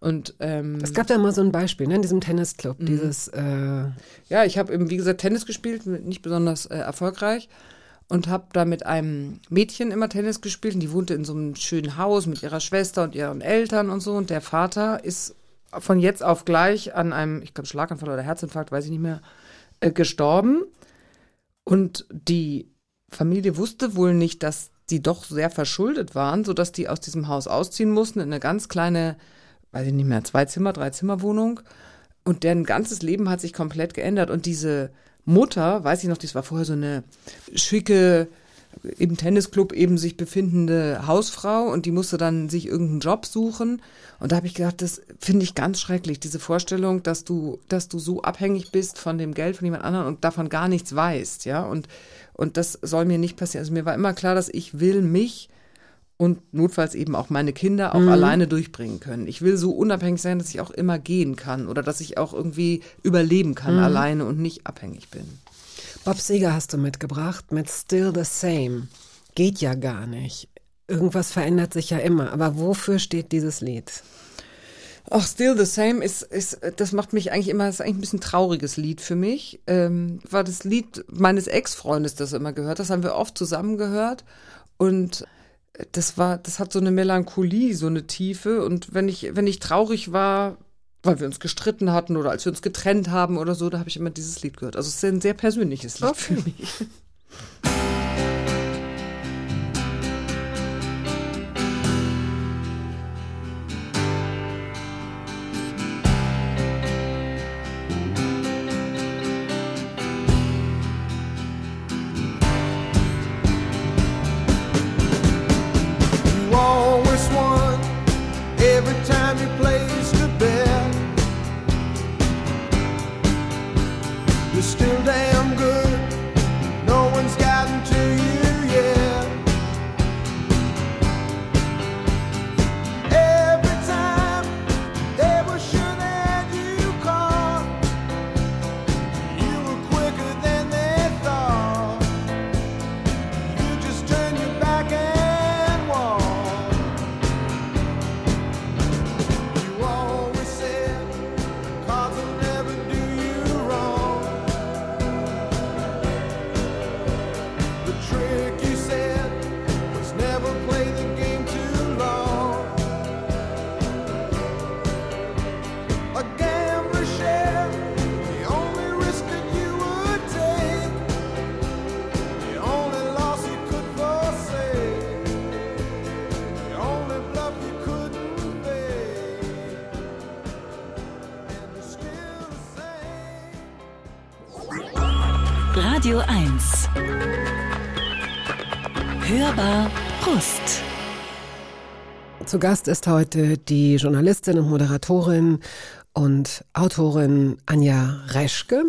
Und ähm, Es gab da mal so ein Beispiel, ne, in diesem Tennisclub, dieses, äh, ja, ich habe eben, wie gesagt, Tennis gespielt, nicht besonders äh, erfolgreich. Und habe da mit einem Mädchen immer Tennis gespielt. Und die wohnte in so einem schönen Haus mit ihrer Schwester und ihren Eltern und so. Und der Vater ist von jetzt auf gleich an einem, ich glaube, Schlaganfall oder Herzinfarkt, weiß ich nicht mehr, äh, gestorben. Und die Familie wusste wohl nicht, dass die doch sehr verschuldet waren, sodass die aus diesem Haus ausziehen mussten in eine ganz kleine, weiß ich nicht mehr, zwei Zimmer, drei Zimmer Wohnung. Und deren ganzes Leben hat sich komplett geändert. Und diese Mutter, weiß ich noch, das war vorher so eine schicke im Tennisclub eben sich befindende Hausfrau und die musste dann sich irgendeinen Job suchen. Und da habe ich gedacht, das finde ich ganz schrecklich, diese Vorstellung, dass du, dass du so abhängig bist von dem Geld von jemand anderem und davon gar nichts weißt, ja. Und, und das soll mir nicht passieren. Also mir war immer klar, dass ich will mich und notfalls eben auch meine Kinder auch alleine durchbringen können. Ich will so unabhängig sein, dass ich auch immer gehen kann oder dass ich auch irgendwie überleben kann alleine und nicht abhängig bin. Bob Seger hast du mitgebracht mit Still the Same. Geht ja gar nicht. Irgendwas verändert sich ja immer. Aber wofür steht dieses Lied? Ach, Still the Same ist, ist, das macht mich eigentlich immer, ist eigentlich ein bisschen trauriges Lied für mich. Ähm, war das Lied meines Ex-Freundes, das er immer gehört. Das haben wir oft zusammen gehört. Und das war, das hat so eine Melancholie, so eine Tiefe. Und wenn ich, wenn ich traurig war, weil wir uns gestritten hatten oder als wir uns getrennt haben oder so, da habe ich immer dieses Lied gehört. Also es ist ein sehr persönliches Lied für mich. Radio 1. Hörbar Brust. Zu Gast ist heute die Journalistin und Moderatorin und Autorin Anja Reschke,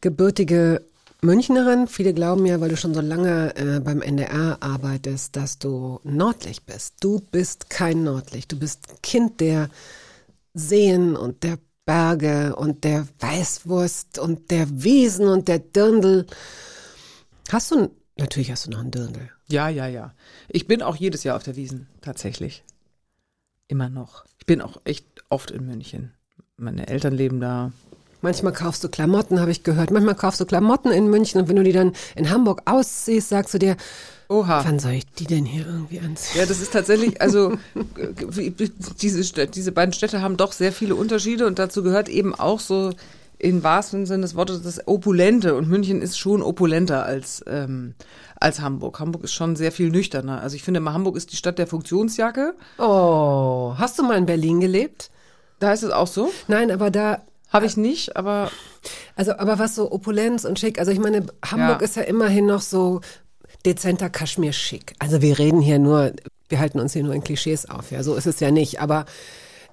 gebürtige Münchnerin. Viele glauben ja, weil du schon so lange äh, beim NDR arbeitest, dass du Nordlicht bist. Du bist kein Nordlicht. Du bist Kind der Seen und der Berge und der Weißwurst und der Wiesen und der Dirndl. Hast du, natürlich hast du noch einen Dirndl. Ja, ja, ja. Ich bin auch jedes Jahr auf der Wiesen, tatsächlich. Immer noch. Ich bin auch echt oft in München. Meine Eltern leben da. Manchmal kaufst du Klamotten, habe ich gehört. Manchmal kaufst du Klamotten in München und wenn du die dann in Hamburg ausziehst, sagst du dir, Oha. wann soll ich die denn hier irgendwie anziehen? Ja, das ist tatsächlich, also diese, diese beiden Städte haben doch sehr viele Unterschiede und dazu gehört eben auch so im wahrsten Sinne des Wortes das Opulente und München ist schon opulenter als, ähm, als Hamburg. Hamburg ist schon sehr viel nüchterner. Also ich finde immer, Hamburg ist die Stadt der Funktionsjacke. Oh, hast du mal in Berlin gelebt? Da ist es auch so. Nein, aber da, Habe ich nicht, aber also aber was so Opulenz und schick, also ich meine, Hamburg Ja. ist ja immerhin noch so dezenter Kaschmir-schick. Also wir reden hier nur, wir halten uns hier nur in Klischees auf, ja, so ist es ja nicht, aber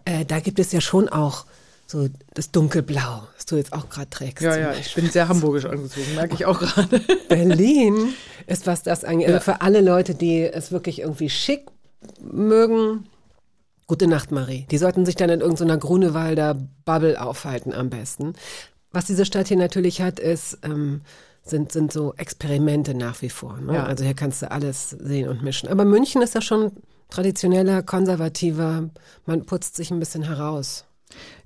äh, da gibt es ja schon auch so das Dunkelblau, das du jetzt auch gerade trägst. ja, ja, ich bin sehr hamburgisch angezogen, merke ich auch gerade. Berlin ist, was das angeht. Ja. Also für alle Leute, die es wirklich irgendwie schick mögen, gute Nacht, Marie. Die sollten sich dann in irgendeiner Grunewalder Bubble aufhalten am besten. Was diese Stadt hier natürlich hat, ist, ähm, sind, sind so Experimente nach wie vor. Ne? Ja. Also hier kannst du alles sehen und mischen. Aber München ist ja schon traditioneller, konservativer. Man putzt sich ein bisschen heraus.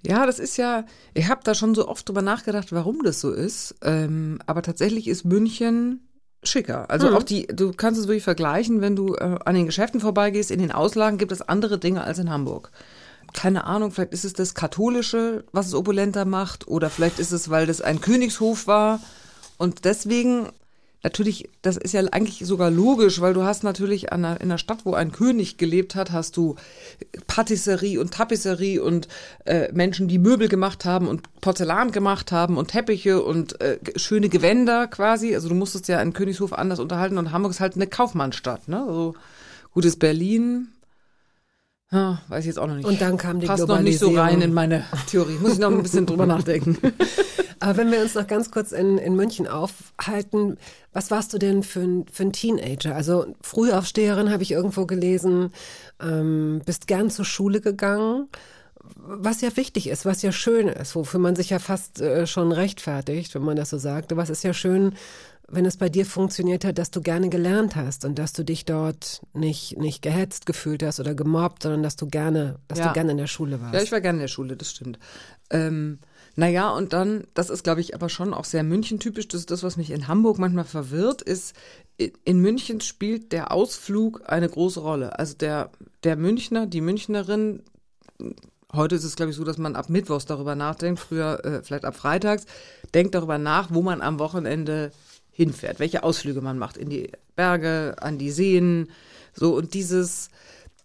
Ja, das ist ja, ich habe da schon so oft drüber nachgedacht, warum das so ist. Ähm, aber tatsächlich ist München schicker. Also auch die, du kannst es wirklich vergleichen, wenn du äh, an den Geschäften vorbeigehst, in den Auslagen gibt es andere Dinge als in Hamburg. Keine Ahnung, vielleicht ist es das Katholische, was es opulenter macht, oder vielleicht ist es, weil das ein Königshof war. Und deswegen natürlich, das ist ja eigentlich sogar logisch, weil du hast natürlich an einer, in einer Stadt, wo ein König gelebt hat, hast du Patisserie und Tapisserie und äh, Menschen, die Möbel gemacht haben und Porzellan gemacht haben und Teppiche und äh, schöne Gewänder quasi. Also du musstest ja einen Königshof anders unterhalten und Hamburg ist halt eine Kaufmannsstadt, ne? Also gutes Berlin. Ja, weiß ich jetzt auch noch nicht. Und dann kam die Passt noch nicht so rein in meine Theorie. Muss ich noch ein bisschen drüber nachdenken. Aber wenn wir uns noch ganz kurz in, in München aufhalten, was warst du denn für ein, für ein Teenager? Also Frühaufsteherin habe ich irgendwo gelesen, ähm, bist gern zur Schule gegangen, was ja wichtig ist, was ja schön ist, wofür man sich ja fast äh, schon rechtfertigt, wenn man das so sagt. Aber es ist ja schön, wenn es bei dir funktioniert hat, dass du gerne gelernt hast und dass du dich dort nicht, nicht gehetzt gefühlt hast oder gemobbt, sondern dass du gerne, dass Ja. du gerne in der Schule warst. Ja, ich war gerne in der Schule, das stimmt. Ähm, naja, und dann, das ist, glaube ich, aber schon auch sehr München-typisch. Das ist das, was mich in Hamburg manchmal verwirrt, ist, in München spielt der Ausflug eine große Rolle. Also der, der Münchner, die Münchnerin, heute ist es, glaube ich, so, dass man ab Mittwochs darüber nachdenkt, früher äh, vielleicht ab Freitags, denkt darüber nach, wo man am Wochenende hinfährt, welche Ausflüge man macht, in die Berge, an die Seen, so und dieses,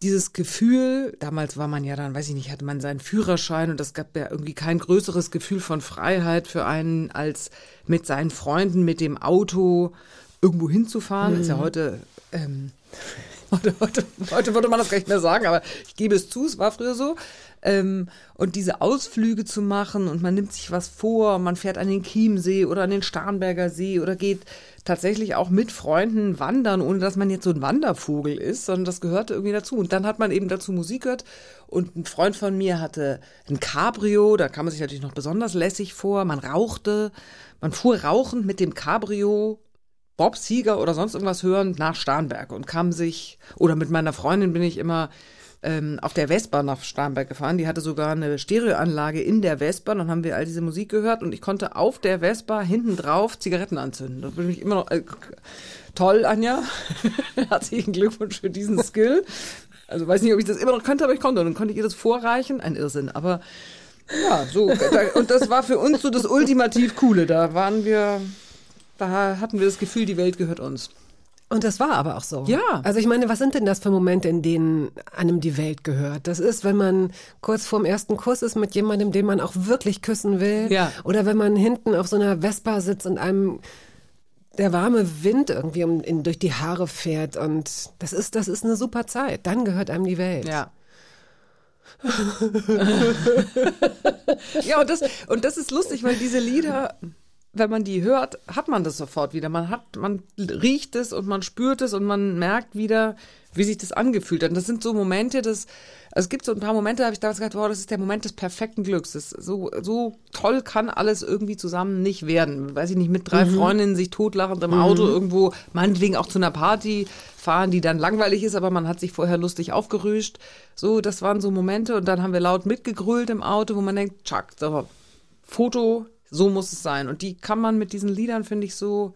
dieses Gefühl, damals war man ja dann, weiß ich nicht, hatte man seinen Führerschein und es gab ja irgendwie kein größeres Gefühl von Freiheit für einen, als mit seinen Freunden mit dem Auto irgendwo hinzufahren. Ist ja heute, ähm, heute, heute, heute würde man das gar nicht mehr sagen, aber ich gebe es zu, es war früher so. Ähm, und diese Ausflüge zu machen und man nimmt sich was vor, man fährt an den Chiemsee oder an den Starnberger See oder geht tatsächlich auch mit Freunden wandern, ohne dass man jetzt so ein Wandervogel ist, sondern das gehörte irgendwie dazu. Und dann hat man eben dazu Musik gehört und ein Freund von mir hatte ein Cabrio, da kam man sich natürlich noch besonders lässig vor, man rauchte, man fuhr rauchend mit dem Cabrio Bob Seger oder sonst irgendwas hören nach Starnberg und kam sich, oder mit meiner Freundin bin ich immer ähm, auf der Vespa nach Starnberg gefahren. Die hatte sogar eine Stereoanlage in der Vespa. Dann haben wir all diese Musik gehört und ich konnte auf der Vespa hinten drauf Zigaretten anzünden. Das bin ich immer noch äh, toll, Anja. Herzlichen Glückwunsch für diesen Skill. Also weiß nicht, ob ich das immer noch könnte, aber ich konnte. Und dann konnte ich ihr das vorreichen. Ein Irrsinn. Aber ja, so. Da, und das war für uns so das ultimativ Coole. Da waren wir, da hatten wir das Gefühl, die Welt gehört uns. Und das war aber auch so. Ja. Also ich meine, was sind denn das für Momente, in denen einem die Welt gehört? Das ist, wenn man kurz vorm ersten Kuss ist mit jemandem, den man auch wirklich küssen will. Ja. Oder wenn man hinten auf so einer Vespa sitzt und einem der warme Wind irgendwie um, in, durch die Haare fährt. Und das ist, das ist eine super Zeit. Dann gehört einem die Welt. Ja. ja, und das, und das ist lustig, weil diese Lieder, wenn man die hört, hat man das sofort wieder. Man hat, man riecht es und man spürt es und man merkt wieder, wie sich das angefühlt hat. Und das sind so Momente, das, also es gibt so ein paar Momente, da habe ich damals gedacht, wow, das ist der Moment des perfekten Glücks. Das ist so, so toll kann alles irgendwie zusammen nicht werden. Weiß ich nicht, mit drei Freundinnen sich totlachend im Auto irgendwo, meinetwegen auch zu einer Party fahren, die dann langweilig ist, aber man hat sich vorher lustig aufgerüscht. So, das waren so Momente und dann haben wir laut mitgegrölt im Auto, wo man denkt, tschack, so, Foto, so muss es sein. Und die kann man mit diesen Liedern, finde ich, so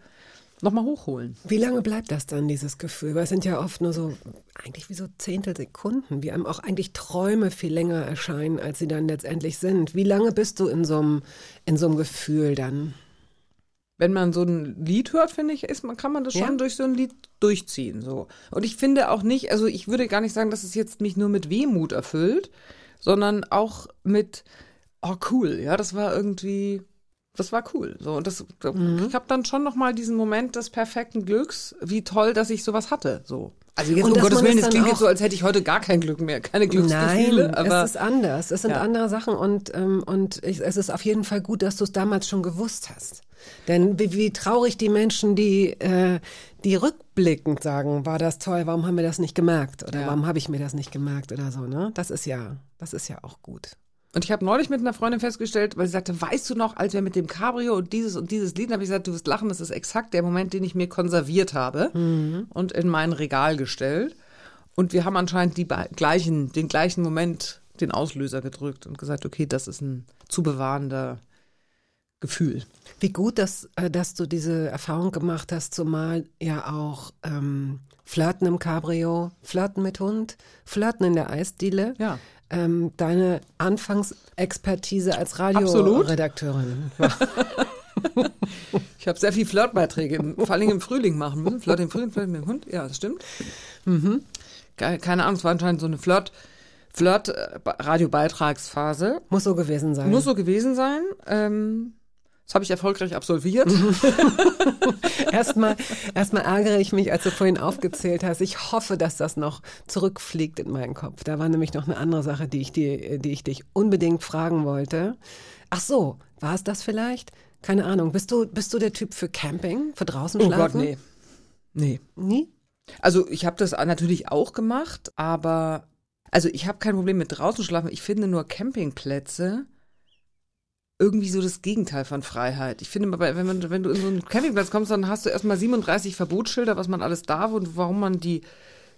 nochmal hochholen. Wie lange bleibt das dann, dieses Gefühl? Weil es sind ja oft nur so, eigentlich wie so Zehntelsekunden, wie einem auch eigentlich Träume viel länger erscheinen, als sie dann letztendlich sind. Wie lange bist du in so einem, in so einem Gefühl dann? wenn man so ein Lied hört, finde ich, ist man, kann man das schon Ja. durch so ein Lied durchziehen. So. Und ich finde auch nicht, also ich würde gar nicht sagen, dass es jetzt mich nur mit Wehmut erfüllt, sondern auch mit, oh cool, ja, das war irgendwie, das war cool. So, und das, ich habe dann schon nochmal diesen Moment des perfekten Glücks, wie toll, dass ich sowas hatte. So. Also jetzt Und um Gottes Willen, es klingt jetzt so, als hätte ich heute gar kein Glück mehr, keine Glücksgefühle. Nein, aber es ist anders. Es sind Ja. andere Sachen und, ähm, und ich, es ist auf jeden Fall gut, dass du es damals schon gewusst hast. Denn wie, wie traurig die Menschen, die, äh, die rückblickend sagen, war das toll, warum haben wir das nicht gemerkt? Oder Ja. warum habe ich mir das nicht gemerkt oder so, ne? Das ist ja, das ist ja auch gut. Und ich habe neulich mit einer Freundin festgestellt, weil sie sagte, weißt du noch, als wir mit dem Cabrio und dieses und dieses Lied, habe ich gesagt, du wirst lachen, das ist exakt der Moment, den ich mir konserviert habe und in mein Regal gestellt. Und wir haben anscheinend die gleichen, den gleichen Moment, den Auslöser gedrückt und gesagt, okay, das ist ein zu bewahrender Gefühl. Wie gut, dass, äh, dass du diese Erfahrung gemacht hast, zumal ja auch ähm, Flirten im Cabrio, Flirten mit Hund, Flirten in der Eisdiele. Ja. Ähm, deine Anfangsexpertise als. Radioredakteurin. Ich habe sehr viel Flirtbeiträge, vor allem im Frühling machen müssen. Flirt im Frühling, Flirt mit dem Hund. Ja, das stimmt. Ge- Keine Ahnung, es war anscheinend so eine Flirt, Flirt äh, Radiobeitragsphase. Muss so gewesen sein. Muss so gewesen sein. Ähm, das habe ich erfolgreich absolviert. Erstmal, erstmal ärgere ich mich, als du vorhin aufgezählt hast. Ich hoffe, dass das noch zurückfliegt in meinen Kopf. Da war nämlich noch eine andere Sache, die ich, dir, die ich dich unbedingt fragen wollte. Ach so, war es das vielleicht? Keine Ahnung. Bist du, bist du der Typ für Camping, für draußen Oh Gott, schlafen? nee. Nee. Nie? Also ich habe das natürlich auch gemacht, aber also ich habe kein Problem mit draußen schlafen. Ich finde nur Campingplätze irgendwie so das Gegenteil von Freiheit. Ich finde, wenn, man, wenn du in so einen Campingplatz kommst, dann hast du erstmal 37 Verbotsschilder, was man alles darf und warum man die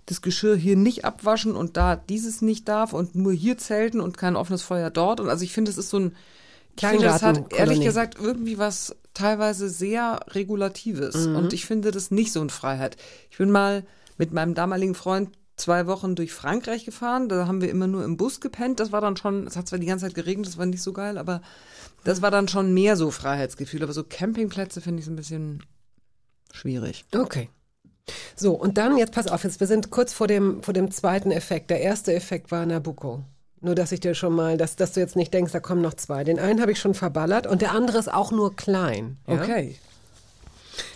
das Geschirr hier nicht abwaschen und da dieses nicht darf und nur hier zelten und kein offenes Feuer dort. Und also ich finde, es ist so ein finde, das hat ehrlich gesagt irgendwie was teilweise sehr Regulatives. Mhm. Und ich finde das nicht so eine Freiheit. Ich bin mal mit meinem damaligen Freund zwei Wochen durch Frankreich gefahren. Da haben wir immer nur im Bus gepennt. Das war dann schon, es hat zwar die ganze Zeit geregnet, das war nicht so geil, aber das war dann schon mehr so Freiheitsgefühl. Aber so Campingplätze finde ich so ein bisschen schwierig. Okay. So, und dann, jetzt pass auf, jetzt, wir sind kurz vor dem, vor dem zweiten Effekt. Der erste Effekt war Nabucco. Nur, dass ich dir schon mal, dass, dass du jetzt nicht denkst, da kommen noch zwei. Den einen habe ich schon verballert und der andere ist auch nur klein. Ja? Okay.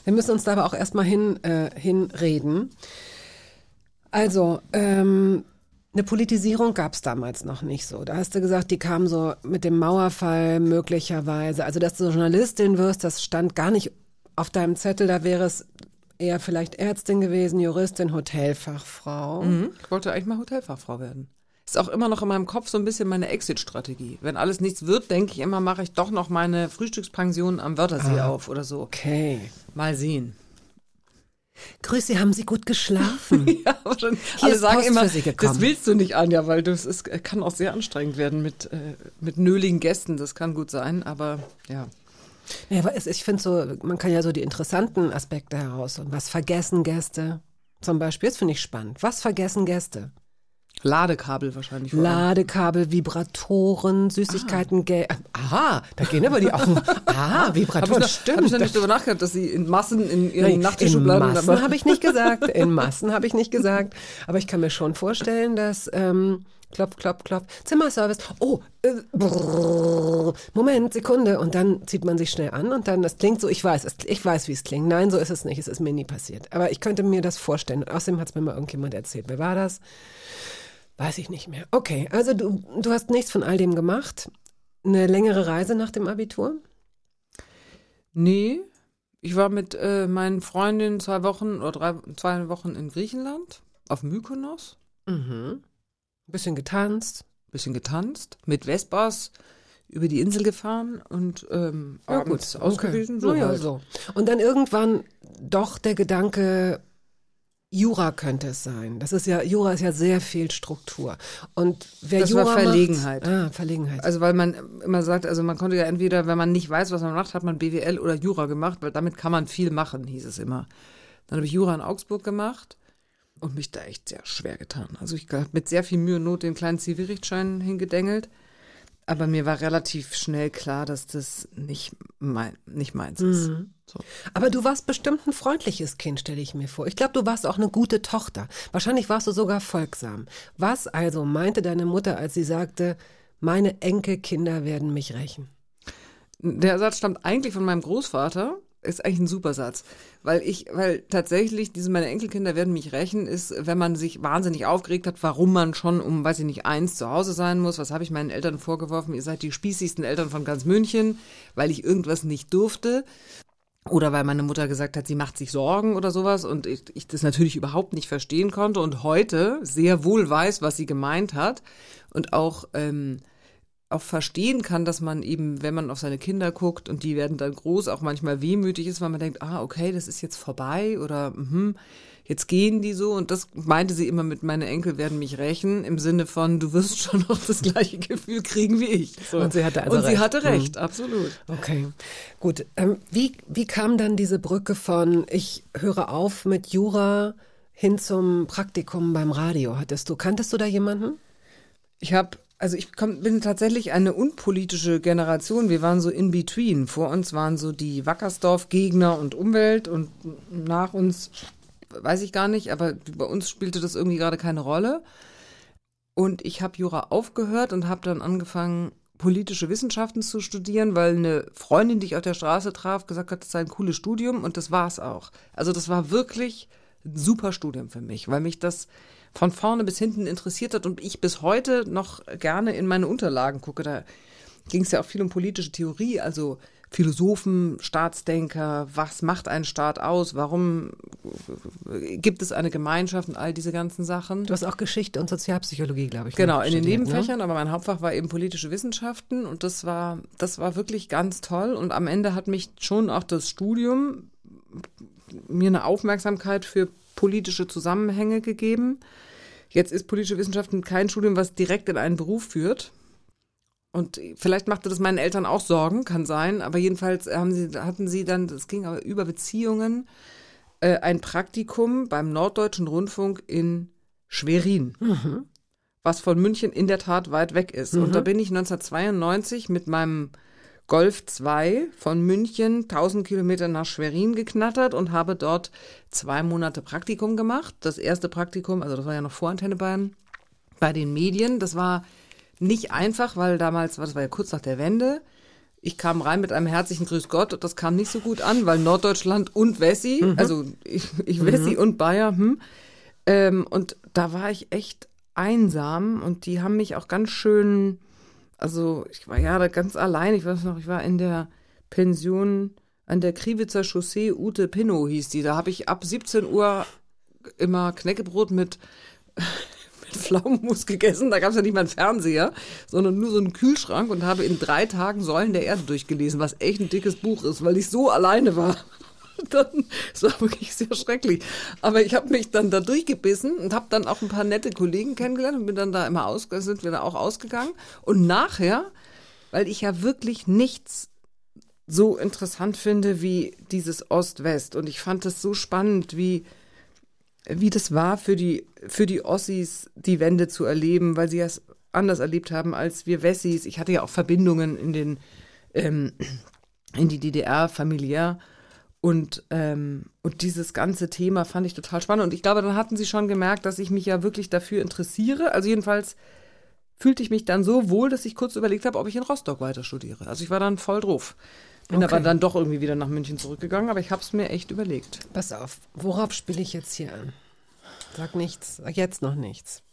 Wir müssen uns da aber auch erstmal hin, äh, hinreden. Also, ähm, eine Politisierung gab es damals noch nicht so. Da hast du gesagt, die kam so mit dem Mauerfall möglicherweise. Also, dass du Journalistin wirst, das stand gar nicht auf deinem Zettel. Da wäre es eher vielleicht Ärztin gewesen, Juristin, Hotelfachfrau. Mhm. Ich wollte eigentlich mal Hotelfachfrau werden. Ist auch immer noch in meinem Kopf so ein bisschen meine Exit-Strategie. Wenn alles nichts wird, denke ich immer, mache ich doch noch meine Frühstückspension am Wörthersee auf oder so. Okay. Mal sehen. Grüß Sie, haben Sie gut geschlafen? Ja, schon, Hier alle ist sagen Post immer, für Sie gekommen. das willst du nicht, Anja, weil das ist, kann auch sehr anstrengend werden mit, äh, mit nöligen Gästen. Das kann gut sein, aber ja. Ja, aber es, ich finde so, man kann ja so die interessanten Aspekte heraus. Und was vergessen Gäste? Zum Beispiel, das finde ich spannend. Was vergessen Gäste? Ladekabel wahrscheinlich. Ladekabel, Vibratoren, Süßigkeiten, Geld. Aha, da gehen aber die Augen. Aha, Habe ich, Vibratoren, noch, stimmt. hab ich noch nicht drüber nachgedacht, dass sie in Massen in ihren Nein, in Nachttischschubladen Massen habe ich nicht gesagt. In Massen habe ich nicht gesagt. Aber ich kann mir schon vorstellen, dass ähm, klopf, klopf, klopf, Zimmerservice. Oh, äh, brrr, Moment, Sekunde. Und dann zieht man sich schnell an und dann, das klingt so, ich weiß, ich weiß, wie es klingt. Nein, so ist es nicht. Es ist mir nie passiert. Aber ich könnte mir das vorstellen. Und außerdem hat es mir mal irgendjemand erzählt. Wer war das? Weiß ich nicht mehr. Okay, also du, du hast nichts von all dem gemacht. Eine längere Reise nach dem Abitur? Nee, ich war mit äh, meinen Freundinnen zwei Wochen oder drei, zwei Wochen in Griechenland auf Mykonos. Mhm. Bisschen getanzt. bisschen getanzt, mit Vespas über die Insel gefahren und ähm, Ja, abends gut. aus Okay. So, ja, halt. so. Und dann irgendwann doch der Gedanke, Jura könnte es sein. Das ist ja, Jura ist ja sehr viel Struktur. Und wer Das Jura war Verlegenheit. Macht, ah, Verlegenheit. Also weil man immer sagt, also man konnte ja entweder, wenn man nicht weiß, was man macht, hat man BWL oder Jura gemacht, weil damit kann man viel machen, hieß es immer. Dann habe ich Jura in Augsburg gemacht und mich da echt sehr schwer getan. Also ich habe mit sehr viel Mühe und Not den kleinen Zivilrichtschein hingedengelt. Aber mir war relativ schnell klar, dass das nicht, mein, nicht meins ist. Mhm. So. Aber du warst bestimmt ein freundliches Kind, stelle ich mir vor. Ich glaube, du warst auch eine gute Tochter. Wahrscheinlich warst du sogar folgsam. Was also meinte deine Mutter, als sie sagte, meine Enkelkinder werden mich rächen? Der Satz stammt eigentlich von meinem Großvater. Ist eigentlich ein super Satz. Weil ich, weil tatsächlich, diese meine Enkelkinder werden mich rächen, ist, wenn man sich wahnsinnig aufgeregt hat, warum man schon um, weiß ich nicht, eins zu Hause sein muss. Was habe ich meinen Eltern vorgeworfen? Ihr seid die spießigsten Eltern von ganz München, weil ich irgendwas nicht durfte. Oder weil meine Mutter gesagt hat, sie macht sich Sorgen oder sowas und ich, ich das natürlich überhaupt nicht verstehen konnte und heute sehr wohl weiß, was sie gemeint hat und auch ähm, auch verstehen kann, dass man eben, wenn man auf seine Kinder guckt und die werden dann groß, auch manchmal wehmütig ist, weil man denkt, ah, okay, das ist jetzt vorbei oder mhm, jetzt gehen die so. Und das meinte sie immer mit, meine Enkel werden mich rächen, im Sinne von, du wirst schon noch das gleiche Gefühl kriegen wie ich. So. Und sie hatte also Und sie recht. hatte Mhm. recht, absolut. Okay, gut. Ähm, wie, wie kam dann diese Brücke von ich höre auf mit Jura hin zum Praktikum beim Radio? Hattest du, kanntest du da jemanden? Ich habe Also ich komm, bin tatsächlich eine unpolitische Generation. Wir waren so in between. Vor uns waren so die Wackersdorf-Gegner und Umwelt und nach uns weiß ich gar nicht, aber bei uns spielte das irgendwie gerade keine Rolle. Und ich habe Jura aufgehört und habe dann angefangen, politische Wissenschaften zu studieren, weil eine Freundin, die ich auf der Straße traf, gesagt hat, das sei ein cooles Studium und das war es auch. Also das war wirklich ein super Studium für mich, weil mich das von vorne bis hinten interessiert hat und ich bis heute noch gerne in meine Unterlagen gucke. Da ging es ja auch viel um politische Theorie, also Philosophen, Staatsdenker, was macht ein Staat aus, warum gibt es eine Gemeinschaft und all diese ganzen Sachen. Du hast auch Geschichte und Sozialpsychologie, glaube ich. Genau, noch in den ne? Nebenfächern, aber mein Hauptfach war eben politische Wissenschaften und das war, das war wirklich ganz toll. Und am Ende hat mich schon auch das Studium mir eine Aufmerksamkeit für politische Zusammenhänge gegeben. Jetzt ist politische Wissenschaften kein Studium, was direkt in einen Beruf führt. Und vielleicht machte das meinen Eltern auch Sorgen, kann sein. Aber jedenfalls sie, hatten sie dann, das ging aber über Beziehungen, äh, ein Praktikum beim Norddeutschen Rundfunk in Schwerin, was von München in der Tat weit weg ist. Und da bin ich 1992 mit meinem Golf 2 von München 1000 Kilometer nach Schwerin geknattert und habe dort zwei Monate Praktikum gemacht. Das erste Praktikum, also das war ja noch vor Antenne Bayern, bei den Medien. Das war nicht einfach, weil damals, das war ja kurz nach der Wende. Ich kam rein mit einem herzlichen Grüß Gott und das kam nicht so gut an, weil Norddeutschland und Wessi, also ich, ich Wessi und Bayer, hm, ähm, und da war ich echt einsam und die haben mich auch ganz schön, also ich war ja da ganz allein, ich weiß noch, ich war in der Pension an der Kriwitzer Chaussee, Ute Pinnow hieß die, da habe ich ab 17 Uhr immer Knäckebrot mit mit Pflaumenmus gegessen. Da gab es ja nicht mal einen Fernseher, sondern nur so einen Kühlschrank und habe in drei Tagen Säulen der Erde durchgelesen, was echt ein dickes Buch ist, weil ich so alleine war. Dann, es war wirklich sehr schrecklich. Aber ich habe mich dann da durchgebissen und habe dann auch ein paar nette Kollegen kennengelernt und bin dann da immer aus, sind wir da auch ausgegangen. Und nachher, weil ich ja wirklich nichts so interessant finde wie dieses Ost-West und ich fand es so spannend, wie wie das war für die, für die Ossis, die Wende zu erleben, weil sie es anders erlebt haben als wir Wessis. Ich hatte ja auch Verbindungen in den, ähm, in die DDR familiär. Und, ähm, und dieses ganze Thema fand ich total spannend. Und ich glaube, dann hatten sie schon gemerkt, dass ich mich ja wirklich dafür interessiere. Also jedenfalls fühlte ich mich dann so wohl, dass ich kurz überlegt habe, ob ich in Rostock weiter studiere. Also ich war dann voll drauf. Bin Okay. aber dann doch irgendwie wieder nach München zurückgegangen, aber ich habe es mir echt überlegt. Pass auf, worauf spiele ich jetzt hier an? Sag nichts, sag jetzt noch nichts.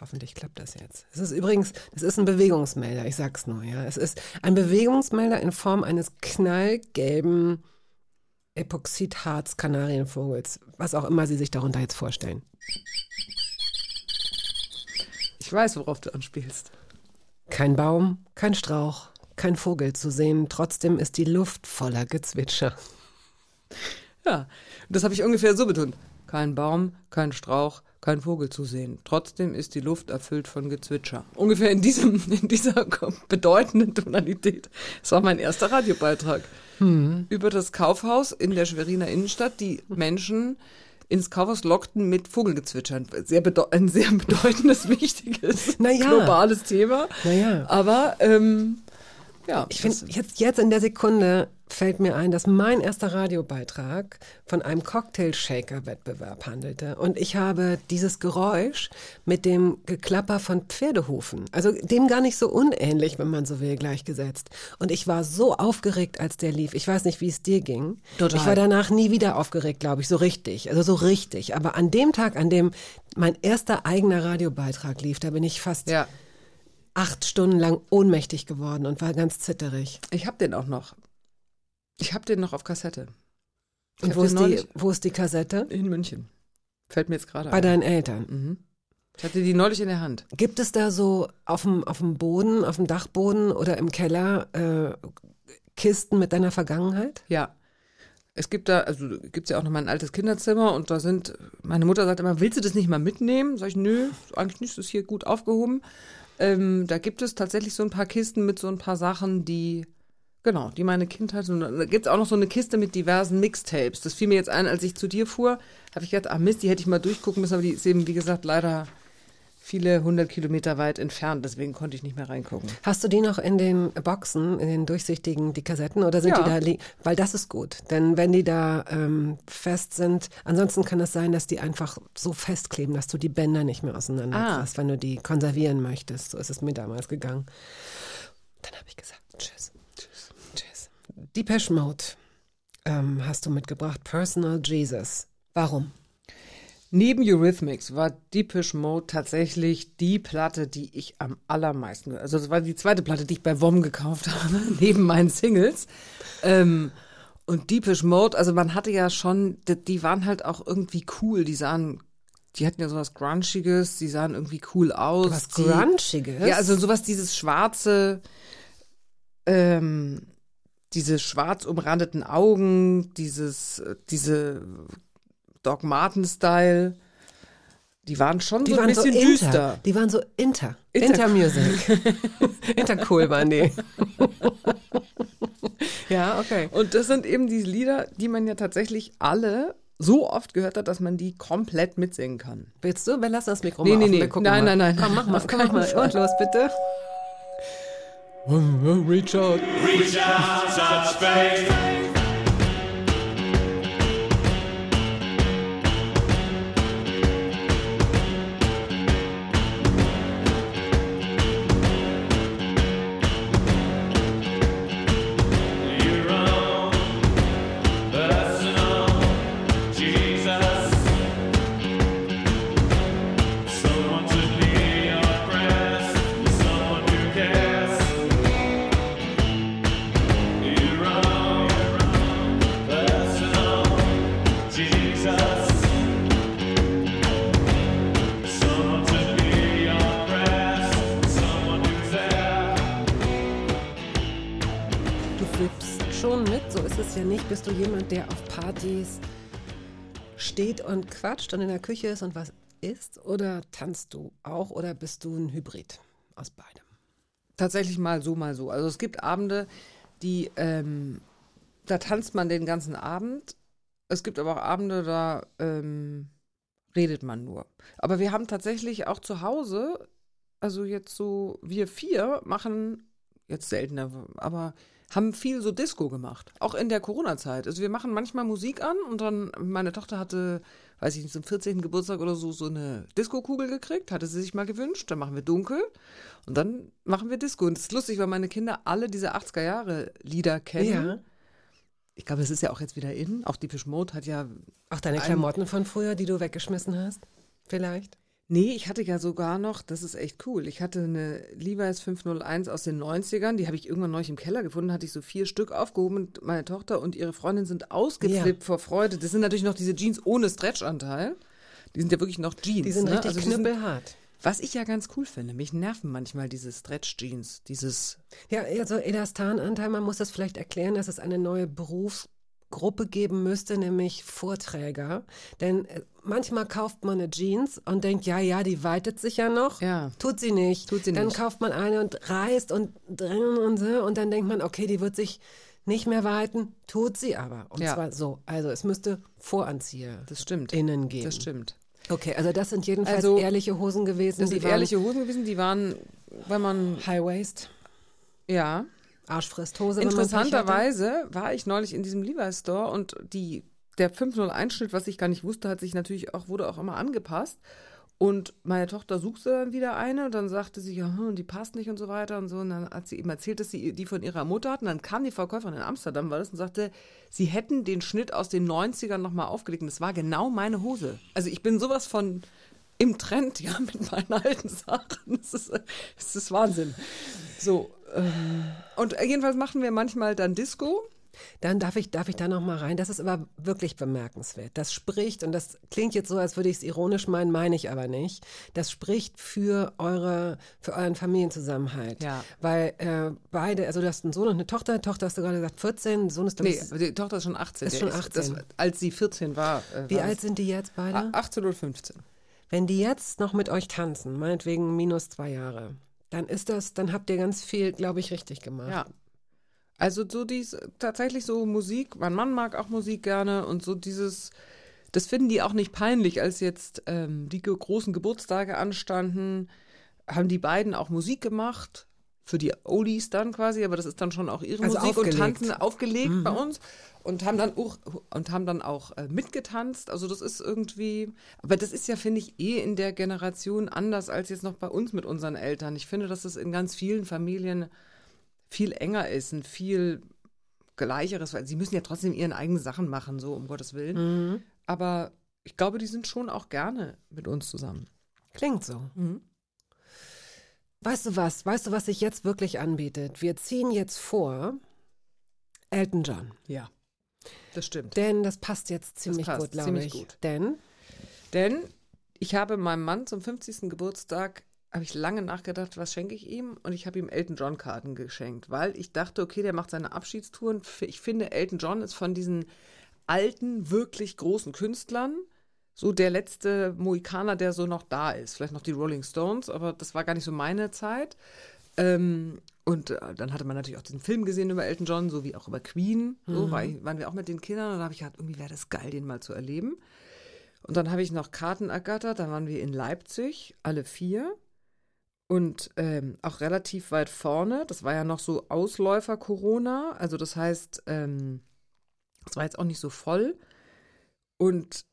Hoffentlich klappt das jetzt. Es ist übrigens, es ist ein Bewegungsmelder, ich sag's nur, ja. Es ist ein Bewegungsmelder in Form eines knallgelben Epoxidharz-Kanarienvogels, was auch immer Sie sich darunter jetzt vorstellen. Ich weiß, worauf du anspielst. Kein Baum, kein Strauch, kein Vogel zu sehen, trotzdem ist die Luft voller Gezwitscher. Ja, das habe ich ungefähr so betont. Kein Baum, kein Strauch, kein Vogel zu sehen. Trotzdem ist die Luft erfüllt von Gezwitscher. Ungefähr in, diesem, in dieser bedeutenden Tonalität. Das war mein erster Radiobeitrag. Über das Kaufhaus in der Schweriner Innenstadt, die Menschen ins Kaufhaus lockten mit Vogelgezwitschern. Sehr ein sehr bedeutendes, wichtiges, Na ja. globales Thema. Na ja. Aber ähm, ja, Ich finde, jetzt, jetzt in der Sekunde fällt mir ein, dass mein erster Radiobeitrag von einem Cocktail-Shaker-Wettbewerb handelte. Und ich habe dieses Geräusch mit dem Geklapper von Pferdehufen, also dem gar nicht so unähnlich, wenn man so will, gleichgesetzt. Und ich war so aufgeregt, als der lief. Ich weiß nicht, wie es dir ging. Total. Ich war danach nie wieder aufgeregt, glaube ich, so richtig. Also so richtig. Aber an dem Tag, an dem mein erster eigener Radiobeitrag lief, da bin ich fast ja. Acht Stunden lang ohnmächtig geworden und war ganz zitterig. Ich habe den auch noch. Ich habe den noch auf Kassette. Ich Und wo ist, die, wo ist die Kassette? In München. Fällt mir jetzt gerade Bei ein. deinen Eltern. Mhm. Ich hatte die neulich in der Hand. Gibt es da so auf dem, auf dem Boden, auf dem Dachboden oder im Keller äh, Kisten mit deiner Vergangenheit? Ja. Es gibt da, also gibt es ja auch noch mal ein altes Kinderzimmer und da sind, meine Mutter sagt immer, willst du das nicht mal mitnehmen? Sag ich, nö, eigentlich nicht, das ist hier gut aufgehoben. Ähm, da gibt es tatsächlich so ein paar Kisten mit so ein paar Sachen, die, genau, die meine Kindheit, und da gibt es auch noch so eine Kiste mit diversen Mixtapes. Das fiel mir jetzt ein, als ich zu dir fuhr, habe ich gedacht, ah Mist, die hätte ich mal durchgucken müssen, aber die ist eben, wie gesagt, leider viele hundert Kilometer weit entfernt, deswegen konnte ich nicht mehr reingucken. Hast du die noch in den Boxen, in den durchsichtigen, die Kassetten, oder sind Ja. die da li- Weil das ist gut. Denn wenn die da ähm, fest sind, ansonsten kann es sein, dass die einfach so festkleben, dass du die Bänder nicht mehr auseinander Ah. wenn du die konservieren möchtest. So ist es mir damals gegangen. Dann habe ich gesagt, tschüss. Tschüss. Tschüss. Depeche Mode ähm, hast du mitgebracht. Personal Jesus. Warum? Neben Eurythmics war Deepish Mode tatsächlich die Platte, die ich am allermeisten, also das war die zweite Platte, die ich bei WOM gekauft habe, neben meinen Singles. Ähm, und Deepish Mode, also man hatte ja schon, die, die waren halt auch irgendwie cool, die sahen, die hatten ja sowas Grunchiges, die sahen irgendwie cool aus. Was die, Grunchiges? Ja, also sowas, dieses schwarze, ähm, diese schwarz umrandeten Augen, dieses, äh, diese Doc Marten-Style, die waren schon Die so ein waren so bisschen inter. düster. Die waren so inter. Inter- Intermusic. Intercool waren die. ja, okay. Und das sind eben die Lieder, die man ja tatsächlich alle so oft gehört hat, dass man die komplett mitsingen kann. Willst du? Wir lassen das Mikro Nee, mal nee, offen. nee. Wir gucken Nein, mal. nein, nein. Komm, mach mal, komm, mach mal. Und los, bitte. Reach out, touch faith. Ist es ja nicht. Bist du jemand, der auf Partys steht und quatscht und in der Küche ist und was isst? Oder tanzt du auch? Oder bist du ein Hybrid aus beidem? Tatsächlich mal so, mal so. Also es gibt Abende, die, ähm, da tanzt man den ganzen Abend. Es gibt aber auch Abende, da ähm, redet man nur. Aber wir haben tatsächlich auch zu Hause, also jetzt so, wir vier machen, jetzt seltener, aber haben viel so Disco gemacht. Auch in der Corona-Zeit. Also wir machen manchmal Musik an und dann, meine Tochter hatte, weiß ich nicht, zum 14. Geburtstag oder so, so eine Disco-Kugel gekriegt, hatte sie sich mal gewünscht. Dann machen wir dunkel und dann machen wir Disco. Und das ist lustig, weil meine Kinder alle diese 80er-Jahre-Lieder kennen. Ich glaube, es ist ja auch jetzt wieder in. Auch Deepish Mode hat ja. Auch deine Ein- Klamotten von früher, die du weggeschmissen hast? Vielleicht? Nee, ich hatte ja sogar noch, das ist echt cool. Ich hatte eine Levi's 501 aus den 90ern, die habe ich irgendwann neulich im Keller gefunden, hatte ich so vier Stück aufgehoben und meine Tochter und ihre Freundin sind ausgeflippt vor Freude. Das sind natürlich noch diese Jeans ohne Stretchanteil. Die sind ja wirklich noch Jeans. Die sind ne? richtig Also knüppelhart. Was ich ja ganz cool finde, mich nerven manchmal diese Stretch-Jeans, dieses Ja, also Elastananteil, man muss das vielleicht erklären, dass es eine neue Berufsgruppe geben müsste, nämlich Vorträger. Denn äh, manchmal kauft man eine Jeans und denkt, ja, ja, die weitet sich ja noch. Ja. Tut sie nicht. Tut sie dann nicht. kauft man eine und reißt und und so und dann denkt man, okay, die wird sich nicht mehr weiten, tut sie aber. Und Ja. zwar so. Also es müsste Voranzieher Das stimmt. innen geben. Das stimmt. Okay, also das sind jedenfalls Also, ehrliche Hosen gewesen. Das die sind waren ehrliche Hosen gewesen, die waren, wenn man, High Waist, ja, Man Pech hatte. Interessanterweise war ich neulich in diesem Levi's Store und die, der 501-Schnitt, was ich gar nicht wusste, hat sich natürlich auch, wurde auch immer angepasst. Und meine Tochter suchte dann wieder eine und dann sagte sie, ja, hm, die passt nicht und so weiter und so. Und dann hat sie eben erzählt, dass sie die von ihrer Mutter hatten. Dann kam die Verkäuferin in Amsterdam, war das, und sagte, sie hätten den Schnitt aus den 90ern nochmal aufgelegt. Und das war genau meine Hose. Also ich bin sowas von im Trend, ja, mit meinen alten Sachen. Das ist, das ist Wahnsinn. So, und jedenfalls machen wir manchmal dann Disco. Dann darf ich, darf ich da noch mal rein. Das ist aber wirklich bemerkenswert. Das spricht, und das klingt jetzt so, als würde ich es ironisch meinen, meine ich aber nicht. Das spricht für eure, für euren Familienzusammenhalt. Ja. Weil äh, beide, also du hast einen Sohn und eine Tochter. Tochter hast du gerade gesagt 14, Sohn ist Nee, die Tochter ist schon 18. Ist schon Das, 18. als sie 14 war. Äh, Wie war alt das- sind die jetzt beide? Ah, 18 oder 15. Wenn die jetzt noch mit euch tanzen, meinetwegen minus zwei Jahre, dann ist das, dann habt ihr ganz viel, glaube ich, richtig gemacht. Ja. Also so dies tatsächlich so Musik, mein Mann mag auch Musik gerne und so dieses das finden die auch nicht peinlich, als jetzt ähm, die großen Geburtstage anstanden, haben die beiden auch Musik gemacht. Für die Oldies dann quasi, aber das ist dann schon auch ihre Also Musik aufgelegt. und tanzen aufgelegt bei uns und haben dann auch, und haben dann auch äh, mitgetanzt. Also das ist irgendwie, aber das ist ja, finde ich, eh in der Generation anders als jetzt noch bei uns mit unseren Eltern. Ich finde, dass es in ganz vielen Familien viel enger ist, ein viel gleicheres, weil sie müssen ja trotzdem ihren eigenen Sachen machen, so um Gottes Willen. Aber ich glaube, die sind schon auch gerne mit uns zusammen. Klingt so. Mhm. Weißt du was? Weißt du, was sich jetzt wirklich anbietet? Wir ziehen jetzt vor Elton John. Ja, das stimmt. Denn das passt jetzt ziemlich passt gut, glaube ziemlich ich. gut. Denn Denn ich habe meinem Mann zum 50. Geburtstag, habe ich lange nachgedacht, was schenke ich ihm? Und ich habe ihm Elton John Karten geschenkt, weil ich dachte, okay, der macht seine Abschiedstouren. Ich finde, Elton John ist von diesen alten, wirklich großen Künstlern so der letzte Mohikaner, der so noch da ist. Vielleicht noch die Rolling Stones, aber das war gar nicht so meine Zeit. Ähm, und äh, dann hatte man natürlich auch diesen Film gesehen über Elton John, so wie auch über Queen. So war ich, waren wir auch mit den Kindern und da habe ich gedacht, irgendwie wäre das geil, den mal zu erleben. Und dann habe ich noch Karten ergattert, da waren wir in Leipzig, alle vier. Und ähm, auch relativ weit vorne. Das war ja noch so Ausläufer Corona. Also das heißt, ähm, es war jetzt auch nicht so voll. Und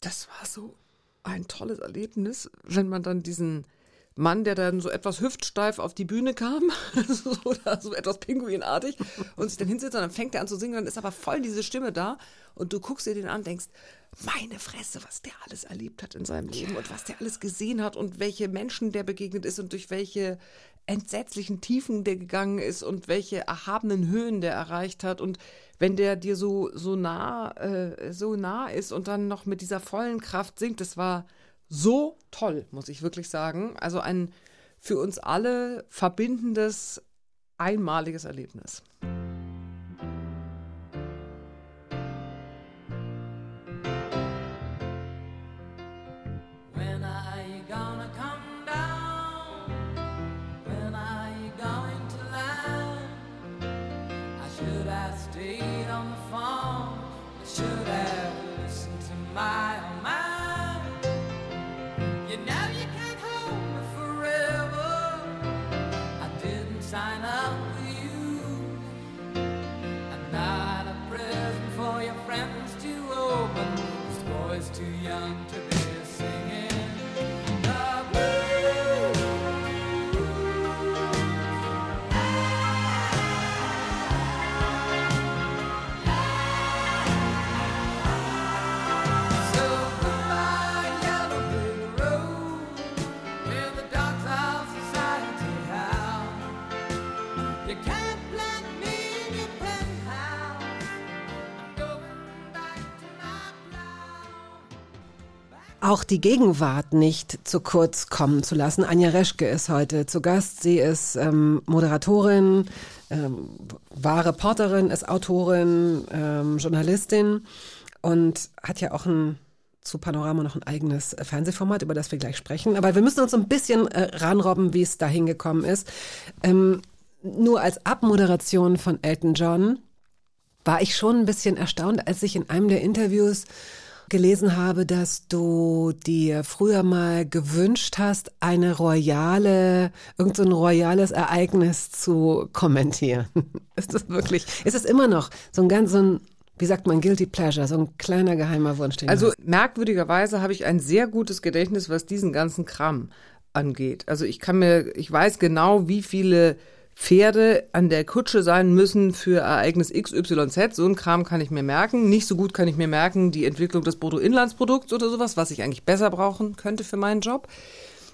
das war so ein tolles Erlebnis, wenn man dann diesen Mann, der dann so etwas hüftsteif auf die Bühne kam, oder so etwas pinguinartig, und sich dann hinsetzt und dann fängt er an zu singen, dann ist aber voll diese Stimme da. Und du guckst dir den an und denkst, meine Fresse, was der alles erlebt hat in seinem Leben und was der alles gesehen hat und welche Menschen der begegnet ist und durch welche entsetzlichen Tiefen der gegangen ist und welche erhabenen Höhen der erreicht hat. Und wenn der dir so so nah äh, so nah ist und dann noch mit dieser vollen Kraft singt, das war so toll, muss ich wirklich sagen. Also ein für uns alle verbindendes einmaliges Erlebnis. Auch die Gegenwart nicht zu kurz kommen zu lassen. Anja Reschke ist heute zu Gast. Sie ist ähm, Moderatorin, ähm, war Reporterin, ist Autorin, ähm, Journalistin und hat ja auch ein zu Panorama noch ein eigenes äh, Fernsehformat, über das wir gleich sprechen. Aber wir müssen uns ein bisschen äh, ranrobben, wie es dahin gekommen ist. Ähm, nur als Abmoderation von Elton John war ich schon ein bisschen erstaunt, als ich in einem der Interviews gelesen habe, dass du dir früher mal gewünscht hast, eine royale, irgend so royales Ereignis zu kommentieren. Ist das wirklich, ist es immer noch so ein ganz, so ein, wie sagt man, guilty pleasure, so ein kleiner geheimer Wunsch, Also hast? merkwürdigerweise habe ich ein sehr gutes Gedächtnis, was diesen ganzen Kram angeht. Also ich kann mir, ich weiß genau, wie viele Pferde an der Kutsche sein müssen für Ereignis XYZ. So ein Kram kann ich mir merken. Nicht so gut kann ich mir merken die Entwicklung des Bruttoinlandsprodukts oder sowas, was ich eigentlich besser brauchen könnte für meinen Job.